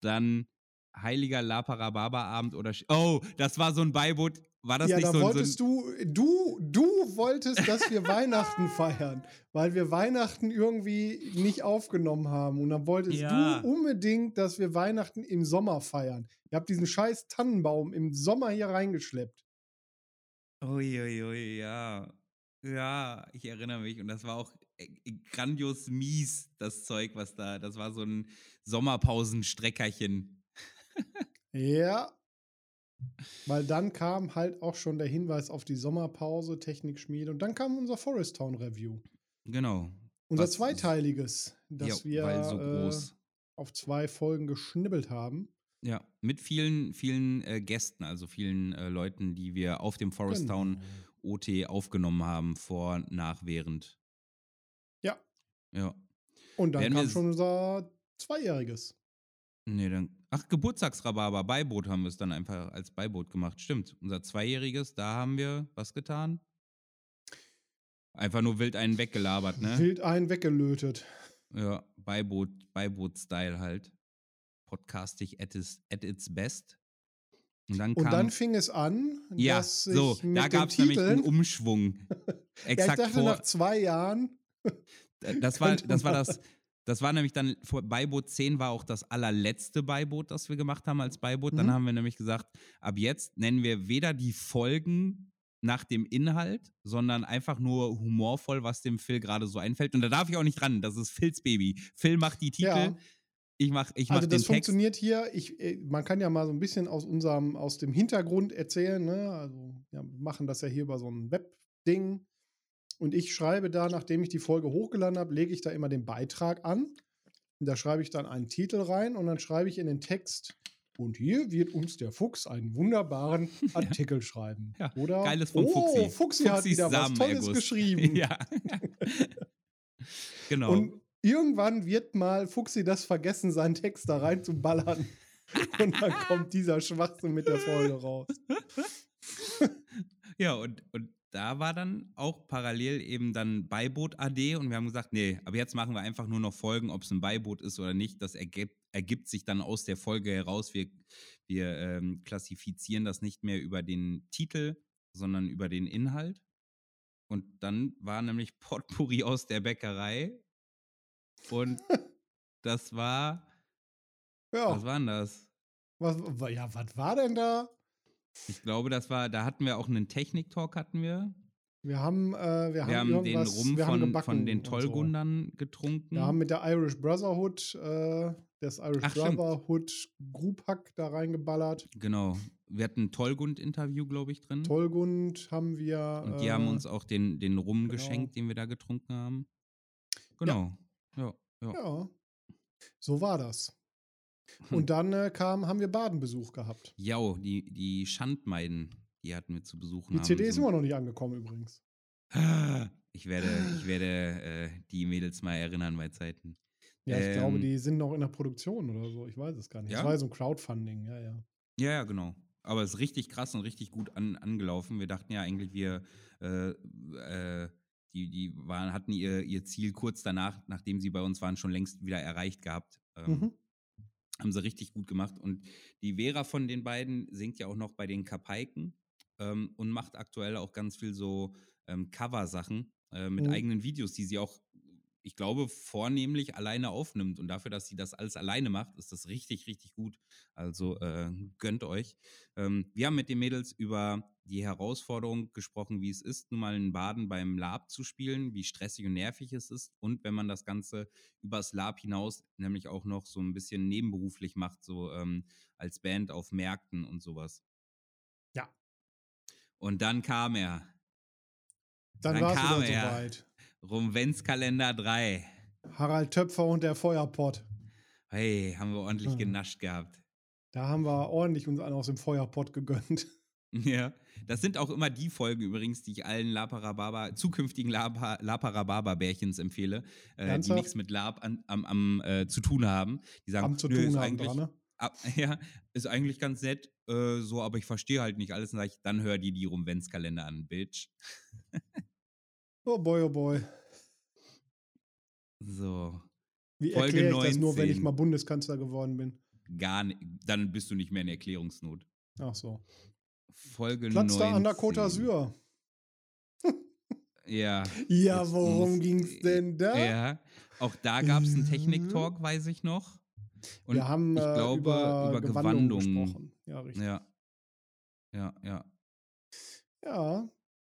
Dann Heiliger Laparababa-Abend oder. Sch- Oh, das war so ein Beiboot. War das ja, nicht da so, so wolltest ein. du, du, du wolltest, dass wir Weihnachten feiern, weil wir Weihnachten irgendwie nicht aufgenommen haben. Und dann wolltest Ja. du unbedingt, dass wir Weihnachten im Sommer feiern. Ihr habt diesen scheiß Tannenbaum im Sommer hier reingeschleppt. Uiuiui, ja. Ja, ich erinnere mich. Und das war auch äh, grandios mies, das Zeug, was da. Das war so ein Sommerpausenstreckerchen. (laughs) Ja. Weil dann kam halt auch schon der Hinweis auf die Sommerpause, Technikschmiede und dann kam unser Forest Town Review. Genau. Unser Was- zweiteiliges, das ja, wir so äh, auf zwei Folgen geschnibbelt haben. Ja, mit vielen, vielen äh, Gästen, also vielen äh, Leuten, die wir auf dem Forest Town Genau. OT aufgenommen haben, vor, nach, während. Ja. Ja. Und dann Werden kam schon unser Zweijähriges. Nee, dann. Ach, Geburtstagsrhabarber, Beiboot haben wir es dann einfach als Beiboot gemacht. Stimmt. Unser Zweijähriges, da haben wir was getan? Einfach nur wild einen weggelabert, ne? Wild einen weggelötet. Ja, Beiboot, Beiboot-Style halt. Podcastig at its, at its best. Und dann Und kam. dann fing es an, ja, dass so, mit da gab es nämlich einen Umschwung. (laughs) ja, ich Exakt dachte vor. nach zwei Jahren, Das war, das war das. Das war nämlich dann, vor Beiboot 10 war auch das allerletzte Beiboot, das wir gemacht haben als Beiboot. Dann Mhm. haben wir nämlich gesagt, ab jetzt nennen wir weder die Folgen nach dem Inhalt, sondern einfach nur humorvoll, was dem Phil gerade so einfällt. Und da darf ich auch nicht dran. Das ist Phils Baby. Phil macht die Titel. Ja. Ich mach, ich mach also das funktioniert hier. Ich, äh, man kann ja mal so ein bisschen aus unserem, aus dem Hintergrund erzählen. Ne? Also ja, wir machen das ja hier über so ein Web-Ding. Und ich schreibe da, nachdem ich die Folge hochgeladen habe, lege ich da immer den Beitrag an. Und da schreibe ich dann einen Titel rein und dann schreibe ich in den Text. Und hier wird uns der Fuchs einen wunderbaren (laughs) Artikel schreiben. Ja, Oder Geiles von oh, Fuchsi. Fuchsi hat Fuchsis wieder was Tolles Samenerguss. geschrieben. (laughs) ja. (laughs) genau. Und irgendwann wird mal Fuchsi das vergessen, seinen Text da reinzuballern. Und dann kommt dieser Schwachsinn mit der Folge raus. Ja, und, und da war dann auch parallel eben dann Beiboot AD und wir haben gesagt, nee, aber jetzt machen wir einfach nur noch Folgen, ob es ein Beiboot ist oder nicht. Das ergibt, ergibt sich dann aus der Folge heraus. Wir, wir ähm, klassifizieren das nicht mehr über den Titel, sondern über den Inhalt. Und dann war nämlich (laughs) Potpourri aus der Bäckerei. Und das war, (laughs) Ja, was war denn das? was, wa- ja, was war denn da? Ich glaube, das war, da hatten wir auch einen Technik-Talk, hatten wir. Wir haben, äh, wir Wir haben, haben den Rum von, von den und so. Tollgundern getrunken. Wir haben mit der Irish Brotherhood, äh, das Irish Ach. Brotherhood Group Hack da reingeballert. Genau. Wir hatten ein Tollgund-Interview, glaube ich, drin. Tollgund haben wir. Und die äh, haben uns auch den, den Rum genau. geschenkt, den wir da getrunken haben. Genau. Ja. ja. Ja, so war das. Hm. Und dann äh, kam, haben wir Badenbesuch gehabt. Ja, die, die Schandmeiden, die hatten wir zu besuchen. Die CD ist immer noch nicht angekommen übrigens. (gasps) Ich werde, ich werde äh, die Mädels mal erinnern bei Zeiten. Ja, ich glaube, Ähm, die sind noch in der Produktion oder so. Ich weiß es gar nicht. Ja? Das war ja so ein Crowdfunding, ja, ja. Ja, ja, genau. Aber es ist richtig krass und richtig gut an, angelaufen. Wir dachten ja eigentlich, wir, äh, äh, die, die waren, hatten ihr, ihr Ziel kurz danach, nachdem sie bei uns waren, schon längst wieder erreicht gehabt. Ähm, Mhm. Haben sie richtig gut gemacht. Und die Vera von den beiden singt ja auch noch bei den Kapaiken ähm, und macht aktuell auch ganz viel so ähm, Cover-Sachen äh, mit Mhm. eigenen Videos, die sie auch, ich glaube, vornehmlich alleine aufnimmt. Und dafür, dass sie das alles alleine macht, ist das richtig, richtig gut. Also äh, gönnt euch. Ähm, wir haben mit den Mädels über die Herausforderung gesprochen, wie es ist, nun mal in Baden beim Lab zu spielen, wie stressig und nervig es ist und wenn man das Ganze übers Lab hinaus nämlich auch noch so ein bisschen nebenberuflich macht, so ähm, als Band auf Märkten und sowas. Ja. Und dann kam er. Dann, Dann kam er. soweit. Rumwenzkalender 3. Harald Töpfer und der Feuerpott. Hey, haben wir ordentlich Hm. genascht gehabt. Da haben wir ordentlich uns einen aus dem Feuerpott gegönnt. (laughs) Ja, das sind auch immer die Folgen übrigens, die ich allen Laparababa, zukünftigen Lapa, Laparababa-Bärchens empfehle, äh, die nichts mit Lab an, am, am äh, zu tun haben. Die sagen, Haben zu "Nö, tun ist haben eigentlich, dran, ne? ab, (laughs) ja, ist eigentlich ganz nett, äh, so, aber ich verstehe halt nicht alles. Dann, dann hör die die Rumwenzkalender an, Bitch. (laughs) Oh boy, oh boy. So, Wie Folge erkläre ich das nur, wenn ich 19. mal Bundeskanzler geworden bin? gar nicht, dann bist du nicht mehr in Erklärungsnot. Ach so. Folge Platz 19. da an der Côte d'Azur. (laughs) Ja. Ja, worum muss- ging's denn da? Ja, auch da gab es einen Mhm. Technik-Talk, weiß ich noch. Und wir haben ich äh, glaube, über, über Gewandung Gewandung. gesprochen. Ja, richtig. Ja, Ja. Ja, ja.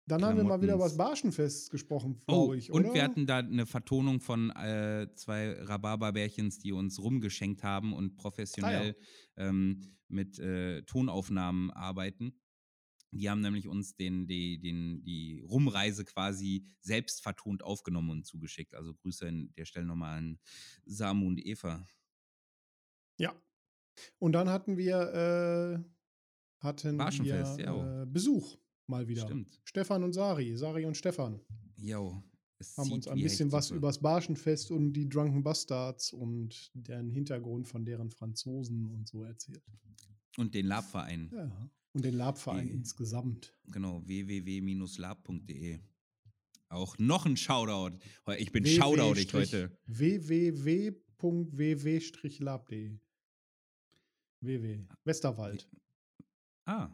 Dann haben wir mal wieder das Barschenfest gesprochen, Oh, glaube ich, und oder? wir hatten da eine Vertonung von äh, zwei Rhabarberbärchens, die uns rumgeschenkt haben und professionell ähm, mit äh, Tonaufnahmen arbeiten. Die haben nämlich uns den, die, den, die Rumreise quasi selbst vertont aufgenommen und zugeschickt. Also Grüße an der Stelle nochmal an Samu und Eva. ja. Und dann hatten wir, äh, hatten Barschenfest, wir ja. äh, Besuch mal wieder. Stimmt. Stefan und Sari, Sari und Stefan Jo. haben uns ein bisschen was Hechtsuppe. übers Barschenfest und die Drunken Bastards und den Hintergrund von deren Franzosen und so erzählt. Und den Labverein. Ja. Und den Labverein insgesamt. Genau, www-lab.de. Auch noch ein Shoutout. Ich bin Shoutout ich heute. www.ww-lab.de ww. Westerwald. Ah,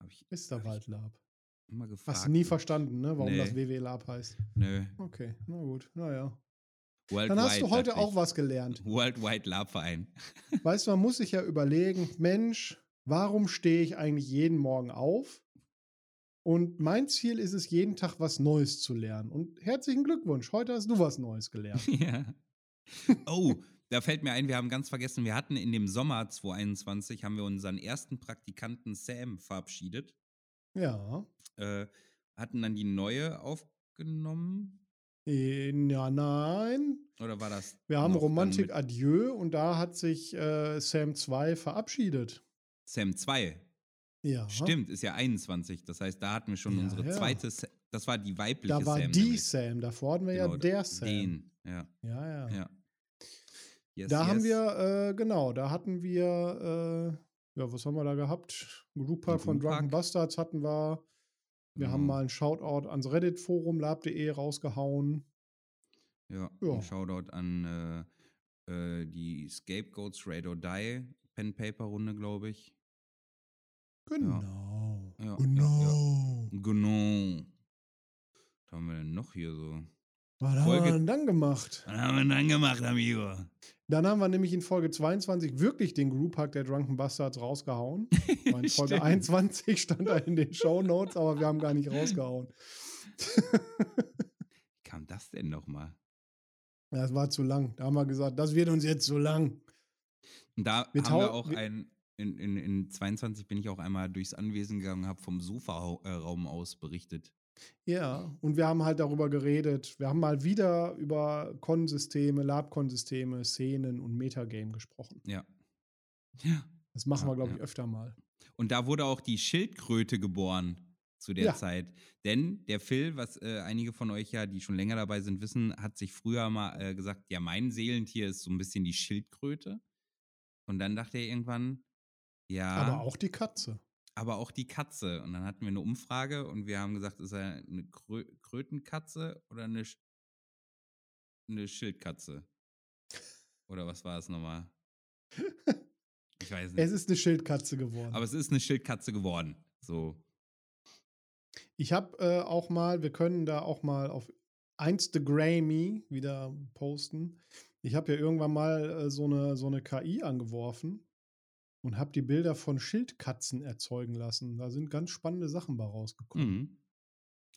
habe ich Westerwald Lab. Immer gefragt. Hast du nie verstanden, ne, warum Nee. das WW Lab heißt? Nö. Okay, na gut, naja. Worldwide, Dann hast du heute auch was gelernt. Worldwide Labverein. (laughs) Weißt du, man muss sich ja überlegen, Mensch, warum stehe ich eigentlich jeden Morgen auf? Und mein Ziel ist es, jeden Tag was Neues zu lernen. Und herzlichen Glückwunsch, heute hast du was Neues gelernt. (laughs) ja. Oh, da fällt mir ein, wir haben ganz vergessen, wir hatten in dem Sommer 2021, haben wir unseren ersten Praktikanten Sam verabschiedet. Ja. Äh, hatten dann die neue aufgenommen. Äh, Ja, nein. Oder war das? Wir haben Romantik Adieu und da hat sich äh, Sam 2 verabschiedet. Sam 2. Ja. Stimmt, ist ja 21. Das heißt, da hatten wir schon Ja, unsere ja. zweite, Sa- das war die weibliche Da war Sam. die nämlich. Sam, davor hatten wir Genau, ja der Sam. Den, ja, Ja, ja. ja. Yes, Da haben yes. wir, äh, genau, da hatten wir, äh, ja, was haben wir da gehabt? Group von Drunken. Bastards hatten wir. Wir haben Genau. mal einen Shoutout ans Reddit-Forum lab.de rausgehauen. Ja, Ja. ein Shoutout an äh, äh, die Scapegoats Raid or Die Pen Paper Runde, glaube ich. Genau. Ja, ja, genau. Genau. Was haben wir denn noch hier so? Was haben Folge- wir denn dann gemacht? Was haben wir dann gemacht, Amigo? Dann haben wir nämlich in Folge 22 wirklich den Group Hack der Drunken Bastards rausgehauen. (laughs) In Folge Stimmt. 21 stand er in den Show Notes, aber wir haben gar nicht rausgehauen. (laughs) Wie kam das denn nochmal? Das war zu lang. Da haben wir gesagt, das wird uns jetzt zu lang. Und da Wir haben wir auch ein, in, in, in 22 bin ich auch einmal durchs Anwesen gegangen und habe vom Sofaraum aus berichtet. Ja, und wir haben halt darüber geredet. Wir haben mal wieder über Konsysteme, Lab-Konsysteme, Szenen und Metagame gesprochen. Ja. Ja. Das machen Ja, wir, glaube ich, ja. öfter mal. Und da wurde auch die Schildkröte geboren zu der Ja. Zeit. Denn der Phil, was äh, einige von euch ja, die schon länger dabei sind, wissen, hat sich früher mal äh, gesagt, ja, mein Seelentier ist so ein bisschen die Schildkröte. Und dann dachte er irgendwann, ja, Aber auch die Katze. Aber auch die Katze. Und dann hatten wir eine Umfrage und wir haben gesagt, ist er eine Krö Krötenkatze oder eine, Sch eine Schildkatze? Oder was war es nochmal? Ich weiß nicht. Es ist eine Schildkatze geworden. aber es ist eine Schildkatze geworden. So. Ich habe äh, auch mal, wir können da auch mal auf Instagrammy wieder posten. Ich habe ja irgendwann mal äh, so, eine, so eine KI angeworfen und habe die Bilder von Schildkatzen erzeugen lassen. Da sind ganz spannende Sachen bei rausgekommen. Mhm.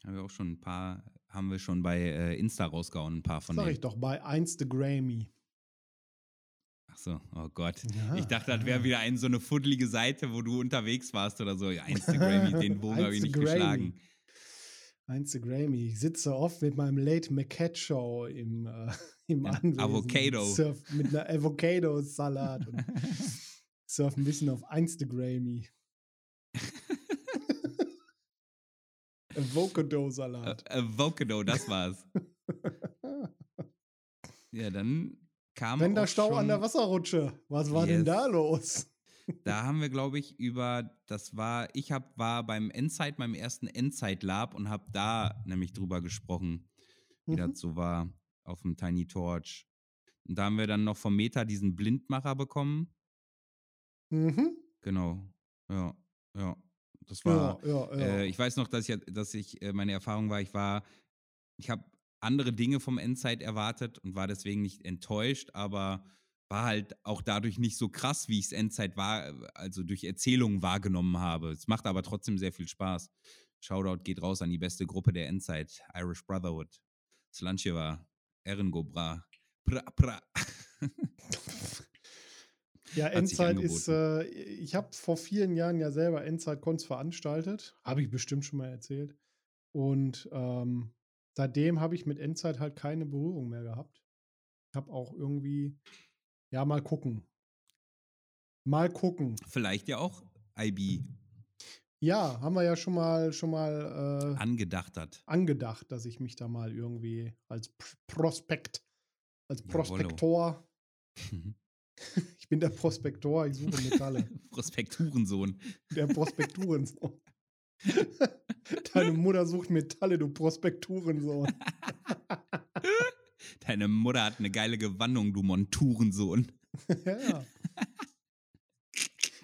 Haben wir auch schon ein paar, haben wir schon bei äh, Insta rausgehauen, ein paar von Sag denen. ich doch, bei Instagrammy. Ach so, oh Gott. Ja, ich dachte, das ja. wäre wieder ein, so eine fuddelige Seite, wo du unterwegs warst oder so. Ja, Instagram, (laughs) den Bogen habe ich nicht geschlagen. Einste Grammy. Ich sitze oft mit meinem Late McCat Show im, äh, (laughs) im Ja, Anwesen. Avocado. Surf mit einer Avocado-Salat (laughs) surf ein bisschen auf Einste Grammy. (laughs) Avocado-Salat. Äh, Avocado, das war's. (laughs) ja, dann kam. Wenn der Stau an der Wasserrutsche. Was war denn Yes. da los? Da haben wir, glaube ich, über, das war, ich hab, war beim Endzeit, meinem ersten Endzeit-Lab und habe da nämlich drüber gesprochen, wie Mhm. das so war auf dem Tiny Torch. Und da haben wir dann noch vom Meta diesen Blindmacher bekommen. Mhm. Genau. Ja, ja. Das war, Ja, ja, ja. Äh, ich weiß noch, dass ich, dass ich äh, meine Erfahrung war, ich war, ich habe andere Dinge vom Endzeit erwartet und war deswegen nicht enttäuscht, aber war halt auch dadurch nicht so krass, wie ich es Endzeit war, also durch Erzählungen wahrgenommen habe. Es macht aber trotzdem sehr viel Spaß. Shoutout geht raus an die beste Gruppe der Endzeit, Irish Brotherhood. Slancheva, Erengobra, pra, pra. (laughs) Ja, Endzeit ist, äh, ich habe vor vielen Jahren ja selber Endzeit-Cons veranstaltet. Habe ich bestimmt schon mal erzählt. Und ähm, seitdem habe ich mit Endzeit halt keine Berührung mehr gehabt. Ich habe auch irgendwie, ja, mal gucken. Mal gucken. Vielleicht ja auch IB Ja, haben wir ja schon mal, schon mal äh, angedacht hat. angedacht, dass ich mich da mal irgendwie als Prospekt, als Jawollo. (laughs) Ich bin der Prospektor, ich suche Metalle. (laughs) Prospekturensohn. Der Prospekturensohn. (laughs) Deine Mutter sucht Metalle, du Prospekturensohn. (laughs) Deine Mutter hat eine geile Gewandung, du Monturensohn. ja.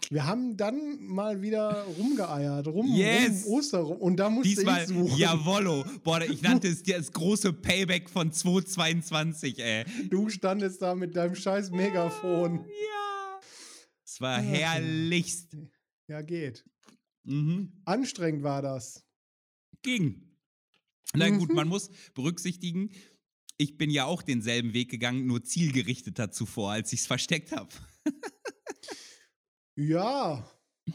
Wir haben dann mal wieder rumgeeiert, rum, Yes! rum Osterrum. Und da musste Diesmal, ich suchen. jawollo. Boah, ich nannte es dir das große Payback von 2022, ey. Du standest da mit deinem scheiß Megafon. Ja. Es war ja. herrlichst. Ja, geht. Mhm. Anstrengend war das. Ging. Na gut, Mhm. man muss berücksichtigen, ich bin ja auch denselben Weg gegangen, nur zielgerichteter zuvor, als ich es versteckt habe. (laughs) Ja.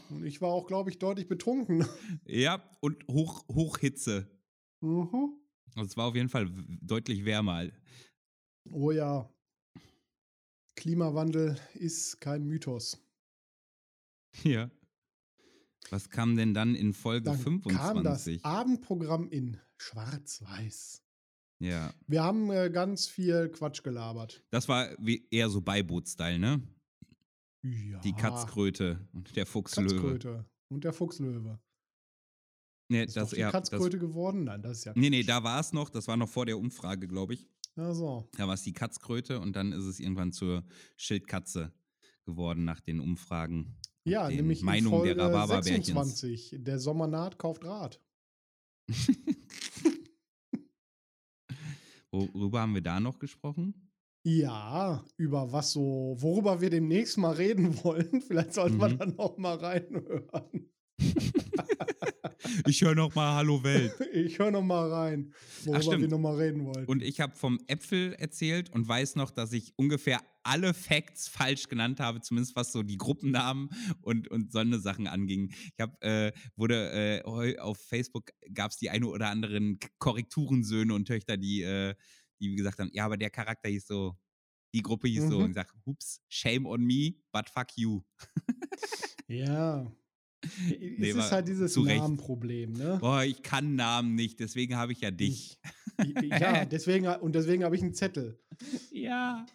Und ich war auch, glaube ich, deutlich betrunken. (laughs) Ja, und hoch, Hochhitze. Mhm. Also es war auf jeden Fall deutlich wärmer. Oh ja. Klimawandel ist kein Mythos. Ja. Was kam denn dann in Folge Dann 25? kam das Abendprogramm in Schwarz-Weiß. ja. Wir haben äh, ganz viel Quatsch gelabert. Das war wie eher so Beiboot-Style, ne? Ja. Die Katzkröte und der Fuchslöwe. Katzkröte. Und der Fuchslöwe. Nee, Ist das, doch die ja, das, Katzkröte geworden? Nein, das ist ja. nee, nee, da war es noch. Das war noch vor der Umfrage, glaube ich. Ach so. Da war es die Katzkröte und dann ist es irgendwann zur Schildkatze geworden nach den Umfragen. Ja, den nämlich in Meinungen Folge der Rhabarberbärchens. 26. Der Sommernaht kauft Rad. (laughs) Worüber haben wir da noch gesprochen? Ja, über was so, worüber wir demnächst mal reden (laughs) wollen. Vielleicht sollten wir Mhm. dann noch mal reinhören. Ich höre noch mal Hallo Welt. (laughs) Ich höre noch mal rein, worüber wir noch mal reden wollten. Und ich habe vom Äpfel erzählt und weiß noch, dass ich ungefähr alle Facts falsch genannt habe, zumindest was so die Gruppennamen und, und so eine Sachen anging. Ich habe, äh, wurde äh, auf Facebook gab es die eine oder anderen Korrekturensöhne und Töchter, die, äh, die gesagt haben, ja, aber der Charakter hieß so, die Gruppe hieß so Mhm. und ich sag, ups, shame on me, but fuck you. (laughs) ja. Nee, es ist halt dieses. Namenproblem, ne? Boah, ich kann Namen nicht, deswegen habe ich ja dich. ja, (laughs) deswegen, und deswegen habe ich einen Zettel. Ja.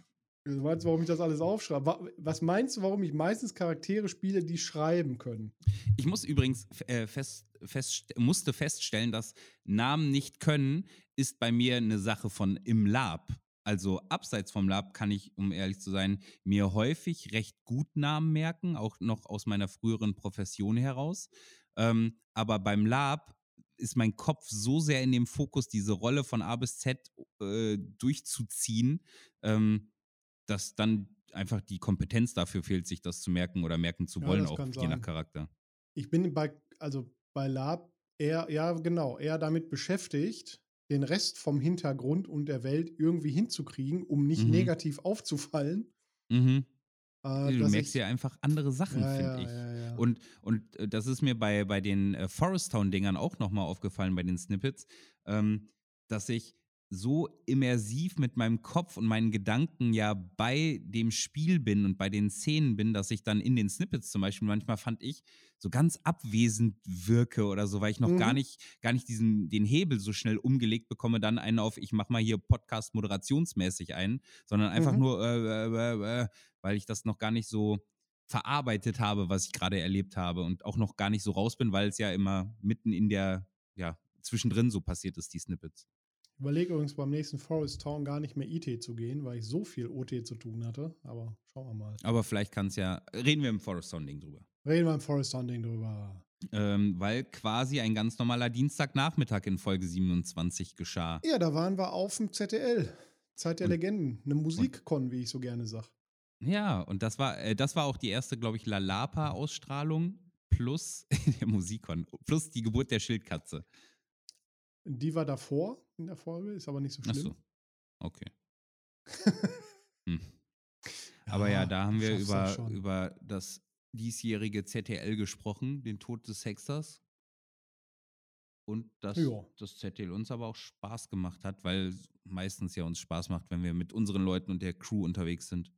Du weißt, warum ich das alles aufschreibe. Wa- Was meinst du, warum ich meistens Charaktere spiele, die schreiben können? Ich muss übrigens äh, fest, fest, musste feststellen, dass Namen nicht können, ist bei mir eine Sache von im Lab. Also abseits vom Lab kann ich, um ehrlich zu sein, mir häufig recht gut Namen merken, auch noch aus meiner früheren Profession heraus. Ähm, aber beim Lab ist mein Kopf so sehr in dem Fokus, diese Rolle von A bis Z äh, durchzuziehen, ähm, dass dann einfach die Kompetenz dafür fehlt, sich das zu merken oder merken zu Ja, wollen, das auch je nach sein. Charakter. Ich bin bei, also bei Lab eher, ja, genau, eher damit beschäftigt, den Rest vom Hintergrund und der Welt irgendwie hinzukriegen, um nicht Mhm. negativ aufzufallen, Mhm. Äh, du merkst ja einfach andere Sachen, ja, finde ja, ich. Ja, ja. Und, und äh, das ist mir bei, bei den äh, Forest Town-Dingern auch nochmal aufgefallen, bei den Snippets, ähm, dass ich so immersiv mit meinem Kopf und meinen Gedanken ja bei dem Spiel bin und bei den Szenen bin, dass ich dann in den Snippets zum Beispiel manchmal fand ich so ganz abwesend wirke oder so, weil ich noch Mhm. gar nicht, gar nicht diesen, den Hebel so schnell umgelegt bekomme, dann einen auf, ich mach mal hier Podcast moderationsmäßig ein, sondern einfach Mhm. nur, äh, äh, äh, äh, weil ich das noch gar nicht so verarbeitet habe, was ich gerade erlebt habe und auch noch gar nicht so raus bin, weil es ja immer mitten in der, ja, zwischendrin so passiert ist, die Snippets. Überlege übrigens beim nächsten Forest Town gar nicht mehr IT zu gehen, weil ich so viel OT zu tun hatte. Aber schauen wir mal. Aber vielleicht kann es ja, reden wir im Forest Sounding drüber. Reden wir im Forest Town Ding drüber. Ähm, weil quasi ein ganz normaler Dienstagnachmittag in Folge 27 geschah. Ja, da waren wir auf dem ZDL. Zeit der Und- Legenden. Eine Musikkon, wie ich so gerne sag. Ja, und das war, äh, das war auch die erste, glaube ich, Lalapa-Ausstrahlung plus (laughs) der Musikon, plus die Geburt der Schildkatze. Die war davor in der Folge, ist aber nicht so Ach schlimm. so. Okay. (laughs) Hm. Aber ja, da haben wir über, über das diesjährige ZTL gesprochen, den Tod des Hexers. Und dass das ZTL uns aber auch Spaß gemacht hat, weil meistens ja uns Spaß macht, wenn wir mit unseren Leuten und der Crew unterwegs sind.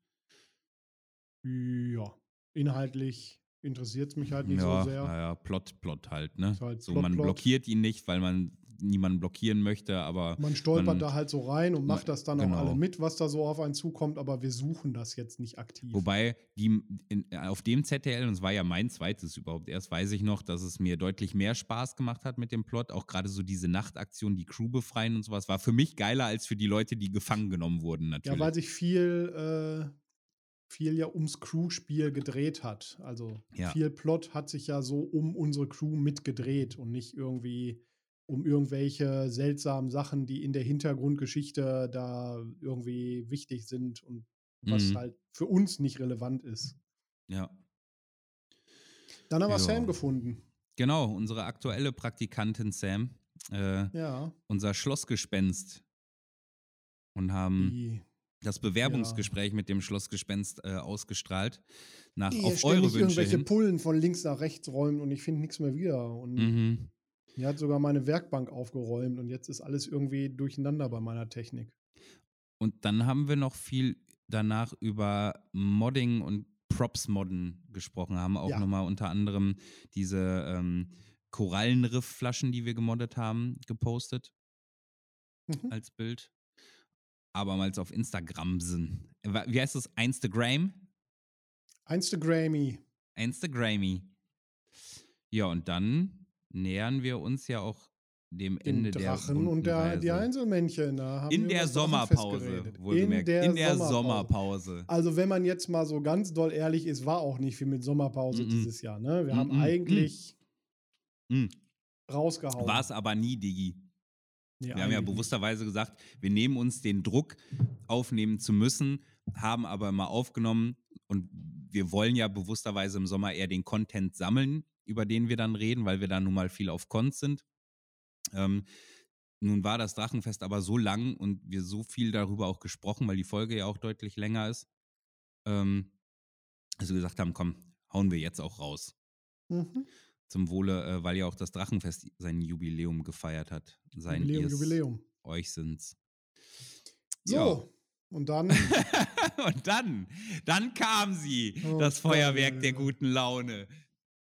Ja, inhaltlich interessiert es mich halt nicht ja, so sehr. naja, Plot, Plot halt, ne? Halt so, Plot, man Plot. blockiert ihn nicht, weil man niemanden blockieren möchte, aber Man stolpert man- da halt so rein und macht das dann Genau. auch alle mit, was da so auf einen zukommt, aber wir suchen das jetzt nicht aktiv. Wobei, die, in, auf dem ZDL, und es war ja mein zweites überhaupt erst, weiß ich noch, dass es mir deutlich mehr Spaß gemacht hat mit dem Plot. Auch gerade so diese Nachtaktion, die Crew befreien und sowas, war für mich geiler als für die Leute, die gefangen genommen wurden, natürlich. ja, weil sich viel, äh, viel ja ums Crew-Spiel gedreht hat. Also Ja. viel Plot hat sich ja so um unsere Crew mitgedreht und nicht irgendwie um irgendwelche seltsamen Sachen, die in der Hintergrundgeschichte da irgendwie wichtig sind und was Mhm. halt für uns nicht relevant ist. ja. Dann haben wir Ja. Sam gefunden. Genau, unsere aktuelle Praktikantin Sam, äh, Ja, unser Schlossgespenst. Und haben die, das Bewerbungsgespräch mit dem Schlossgespenst äh, ausgestrahlt. Nach die auf eure Wünsche irgendwelche hin. Pullen von links nach rechts räumt und ich finde nichts mehr wieder. Und Mhm. Die hat sogar meine Werkbank aufgeräumt und jetzt ist alles irgendwie durcheinander bei meiner Technik. Und dann haben wir noch viel danach über Modding und Props-Modden gesprochen, haben auch Ja. nochmal unter anderem diese ähm, Korallenriff-Flaschen, die wir gemoddet haben, gepostet Mhm. als Bild. Abermals auf Instagram sind. Wie heißt das? Instagram? Instagrammy. Instagrammy. Ja, und dann nähern wir uns ja auch dem Den Ende der Drachen runden und der, die Reise. Einzelmännchen. Da haben In wir der Drachen Sommerpause, festgeredet. wohlgemerkt. In der, Sommerpause. Also, wenn man jetzt mal so ganz doll ehrlich ist, war auch nicht viel mit Sommerpause Mhm. dieses Jahr. Ne? Wir haben Mhm. eigentlich Hm. rausgehauen. War es aber nie, Digi. Nee, Wir haben ja eigentlich bewussterweise gesagt, wir nehmen uns den Druck, aufnehmen zu müssen, haben aber immer aufgenommen und wir wollen ja bewussterweise im Sommer eher den Content sammeln, über den wir dann reden, weil wir da nun mal viel auf Cons sind. Ähm, nun war das Drachenfest aber so lang und wir so viel darüber auch gesprochen, weil die Folge ja auch deutlich länger ist, ähm, dass wir gesagt haben, komm, hauen wir jetzt auch raus. Mhm. Zum Wohle, äh, weil ja auch das Drachenfest sein Jubiläum gefeiert hat. Sein Jubiläum, ihrs, Jubiläum. Euch sind's. So, und dann (laughs) Und dann, dann kam sie, Oh, das Feuerwerk ja, der ja. guten Laune.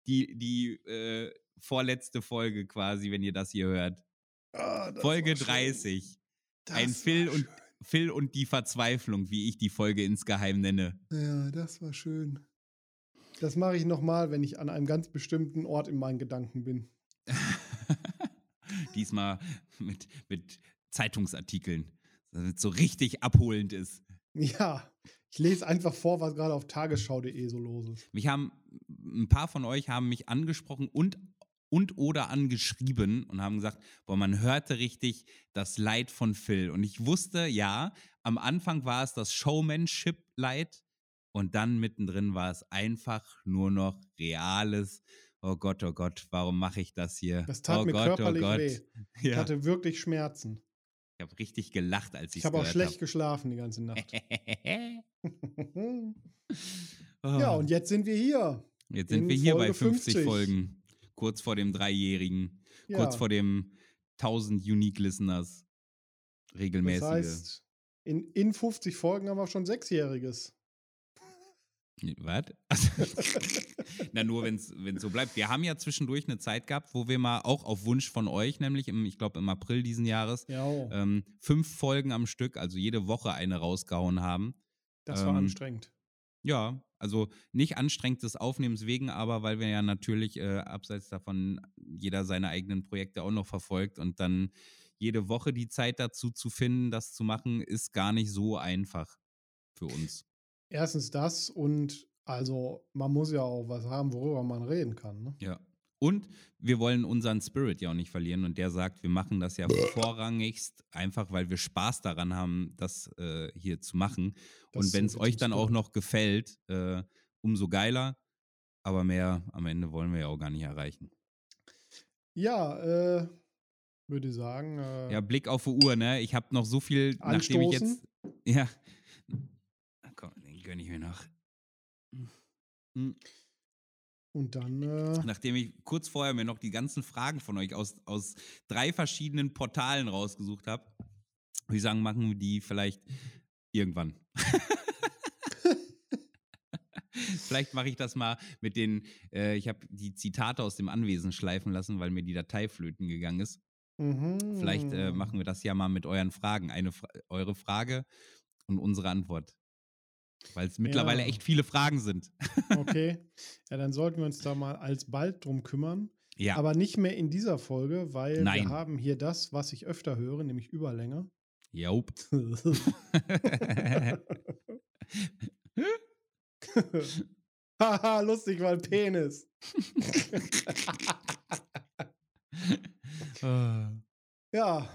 Die, die äh, vorletzte Folge quasi, wenn ihr das hier hört. Ah, das Folge war schön. 30. Das Ein Phil und. Phil und die Verzweiflung, wie ich die Folge insgeheim nenne. Ja, das war schön. Das mache ich nochmal, wenn ich an einem ganz bestimmten Ort in meinen Gedanken bin. (laughs) Diesmal mit, mit Zeitungsartikeln, damit es so richtig abholend ist. Ja, ich lese einfach vor, was gerade auf tagesschau.de so los ist. Mich haben, ein paar von euch haben mich angesprochen und, und oder angeschrieben und haben gesagt, boah, man hörte richtig das Leid von Phil. Und ich wusste, ja, am Anfang war es das Showmanship-Leid und dann mittendrin war es einfach nur noch reales, oh Gott, oh Gott, warum mache ich das hier? Das tat oh mir Gott, körperlich oh Gott. weh. Ich Ja. hatte wirklich Schmerzen. Ich habe richtig gelacht, als ich Ich habe auch schlecht geschlafen die ganze Nacht. (laughs) Oh. ja, und jetzt sind wir hier. Jetzt sind in wir hier Folge bei 50, 50. Folgen. Kurz vor dem Dreijährigen. Ja, Kurz vor dem 1000 Unique Listeners. Regelmäßige. Das heißt, in, in 50 Folgen haben wir schon Sechsjähriges. Was? (laughs) Na, nur wenn es so bleibt. Wir haben ja zwischendurch eine Zeit gehabt, wo wir mal auch auf Wunsch von euch, nämlich im, ich glaube im April diesen Jahres, Ja, oh, ähm, fünf Folgen am Stück, also jede Woche eine rausgehauen haben. das war ähm, anstrengend. Ja, also nicht anstrengend des Aufnehmens wegen, aber weil wir ja natürlich äh, abseits davon jeder seine eigenen Projekte auch noch verfolgt und dann jede Woche die Zeit dazu zu finden, das zu machen, ist gar nicht so einfach für uns. Erstens das und also man muss ja auch was haben, worüber man reden kann. Ne? Ja. Und wir wollen unseren Spirit ja auch nicht verlieren. Und der sagt, wir machen das ja vorrangigst, einfach weil wir Spaß daran haben, das äh, hier zu machen. Das und wenn es euch dann auch noch gefällt, äh, umso geiler. Aber mehr am Ende wollen wir ja auch gar nicht erreichen. Ja, äh, würde ich sagen. Äh, Ja, Blick auf die Uhr, ne? Ich habe noch so viel, nachdem ich jetzt. Ja. Gönne ich mir noch. Hm. Und dann, äh, Nachdem ich kurz vorher mir noch die ganzen Fragen von euch aus, aus drei verschiedenen Portalen rausgesucht habe, würde ich sagen, machen wir die vielleicht irgendwann. (laughs) vielleicht mache ich das mal mit den, äh, ich habe die Zitate aus dem Anwesen schleifen lassen, weil mir die Datei flöten gegangen ist. mhm. Vielleicht äh, machen wir das ja mal mit euren Fragen. Eine eure Frage und unsere Antwort. Weil es mittlerweile Ja. echt viele Fragen sind. (laughs) Okay. Ja, dann sollten wir uns da mal alsbald drum kümmern. Ja. Aber nicht mehr in dieser Folge, weil Nein. wir haben hier das, was ich öfter höre, nämlich Überlänge. Jaup. (laughs) Haha, lustig, weil Penis. (laughs) Ja.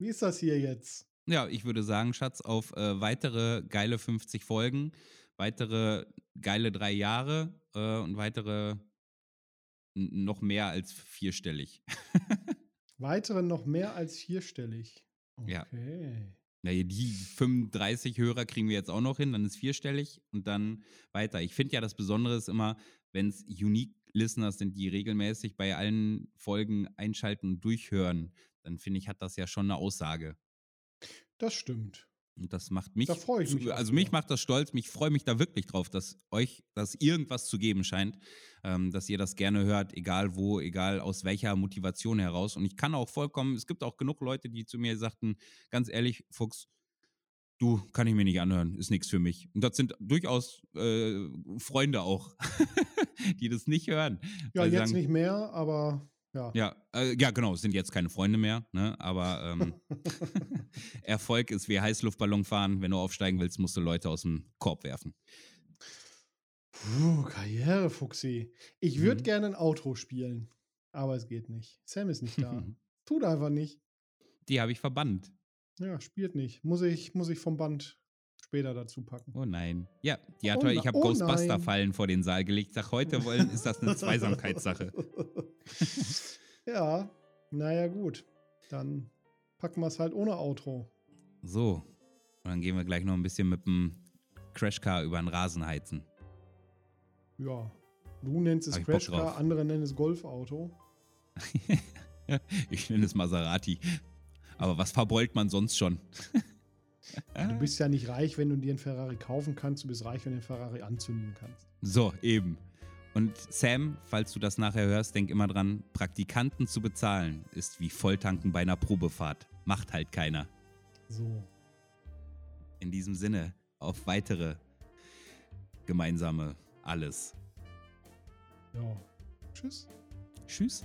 Wie ist das hier jetzt? Ja, ich würde sagen, Schatz, auf äh, weitere geile 50 Folgen, weitere geile drei Jahre äh, und weitere noch mehr als vierstellig. (laughs) Weitere noch mehr als vierstellig. Ja. Okay. Naja, die 35 Hörer kriegen wir jetzt auch noch hin, dann ist vierstellig und dann weiter. Ich finde ja, das Besondere ist immer, wenn es Unique Listeners sind, die regelmäßig bei allen Folgen einschalten und durchhören, dann finde ich, hat das ja schon eine Aussage. Das stimmt. Und das macht mich, Da freu ich mich zu- also mich macht das stolz, mich freue mich da wirklich drauf, dass euch das irgendwas zu geben scheint, ähm, dass ihr das gerne hört, egal wo, egal aus welcher Motivation heraus. Und ich kann auch vollkommen, es gibt auch genug Leute, die zu mir sagten, ganz ehrlich, Fuchs, du, kann ich mir nicht anhören, ist nichts für mich. Und das sind durchaus äh, Freunde auch, (laughs) die das nicht hören. Ja, jetzt sagen, nicht mehr, aber ja. ja, äh, ja, genau, es sind jetzt keine Freunde mehr, ne? aber ähm, (laughs) Erfolg ist wie Heißluftballon fahren. Wenn du aufsteigen willst, musst du Leute aus dem Korb werfen. Puh, Karriere, Fuchsi. Ich würde Mhm. gerne ein Outro spielen, aber es geht nicht. Sam ist nicht da. (laughs) Tut einfach nicht. Die habe ich verbannt. Ja, spielt nicht. Muss ich, muss ich vom Band später dazu packen. Oh nein. Ja, die hat Oh heute, ich habe oh Ghostbuster-Fallen vor den Saal gelegt. Sag, heute wollen, ist das eine (laughs) Zweisamkeitssache. (laughs) ja, naja, gut. Dann packen wir es halt ohne Outro. So, und dann gehen wir gleich noch ein bisschen mit dem Crashcar über den Rasen heizen. Ja. Du nennst es Crashcar, andere nennen es Golfauto. (laughs) ich nenne es Maserati. Aber was verbeult man sonst schon? Du bist ja nicht reich, wenn du dir einen Ferrari kaufen kannst. Du bist reich, wenn du den Ferrari anzünden kannst. So, eben. Und Sam, falls du das nachher hörst, denk immer dran, Praktikanten zu bezahlen ist wie Volltanken bei einer Probefahrt. Macht halt keiner. So. In diesem Sinne, auf weitere gemeinsame alles. Ja. Tschüss. Tschüss.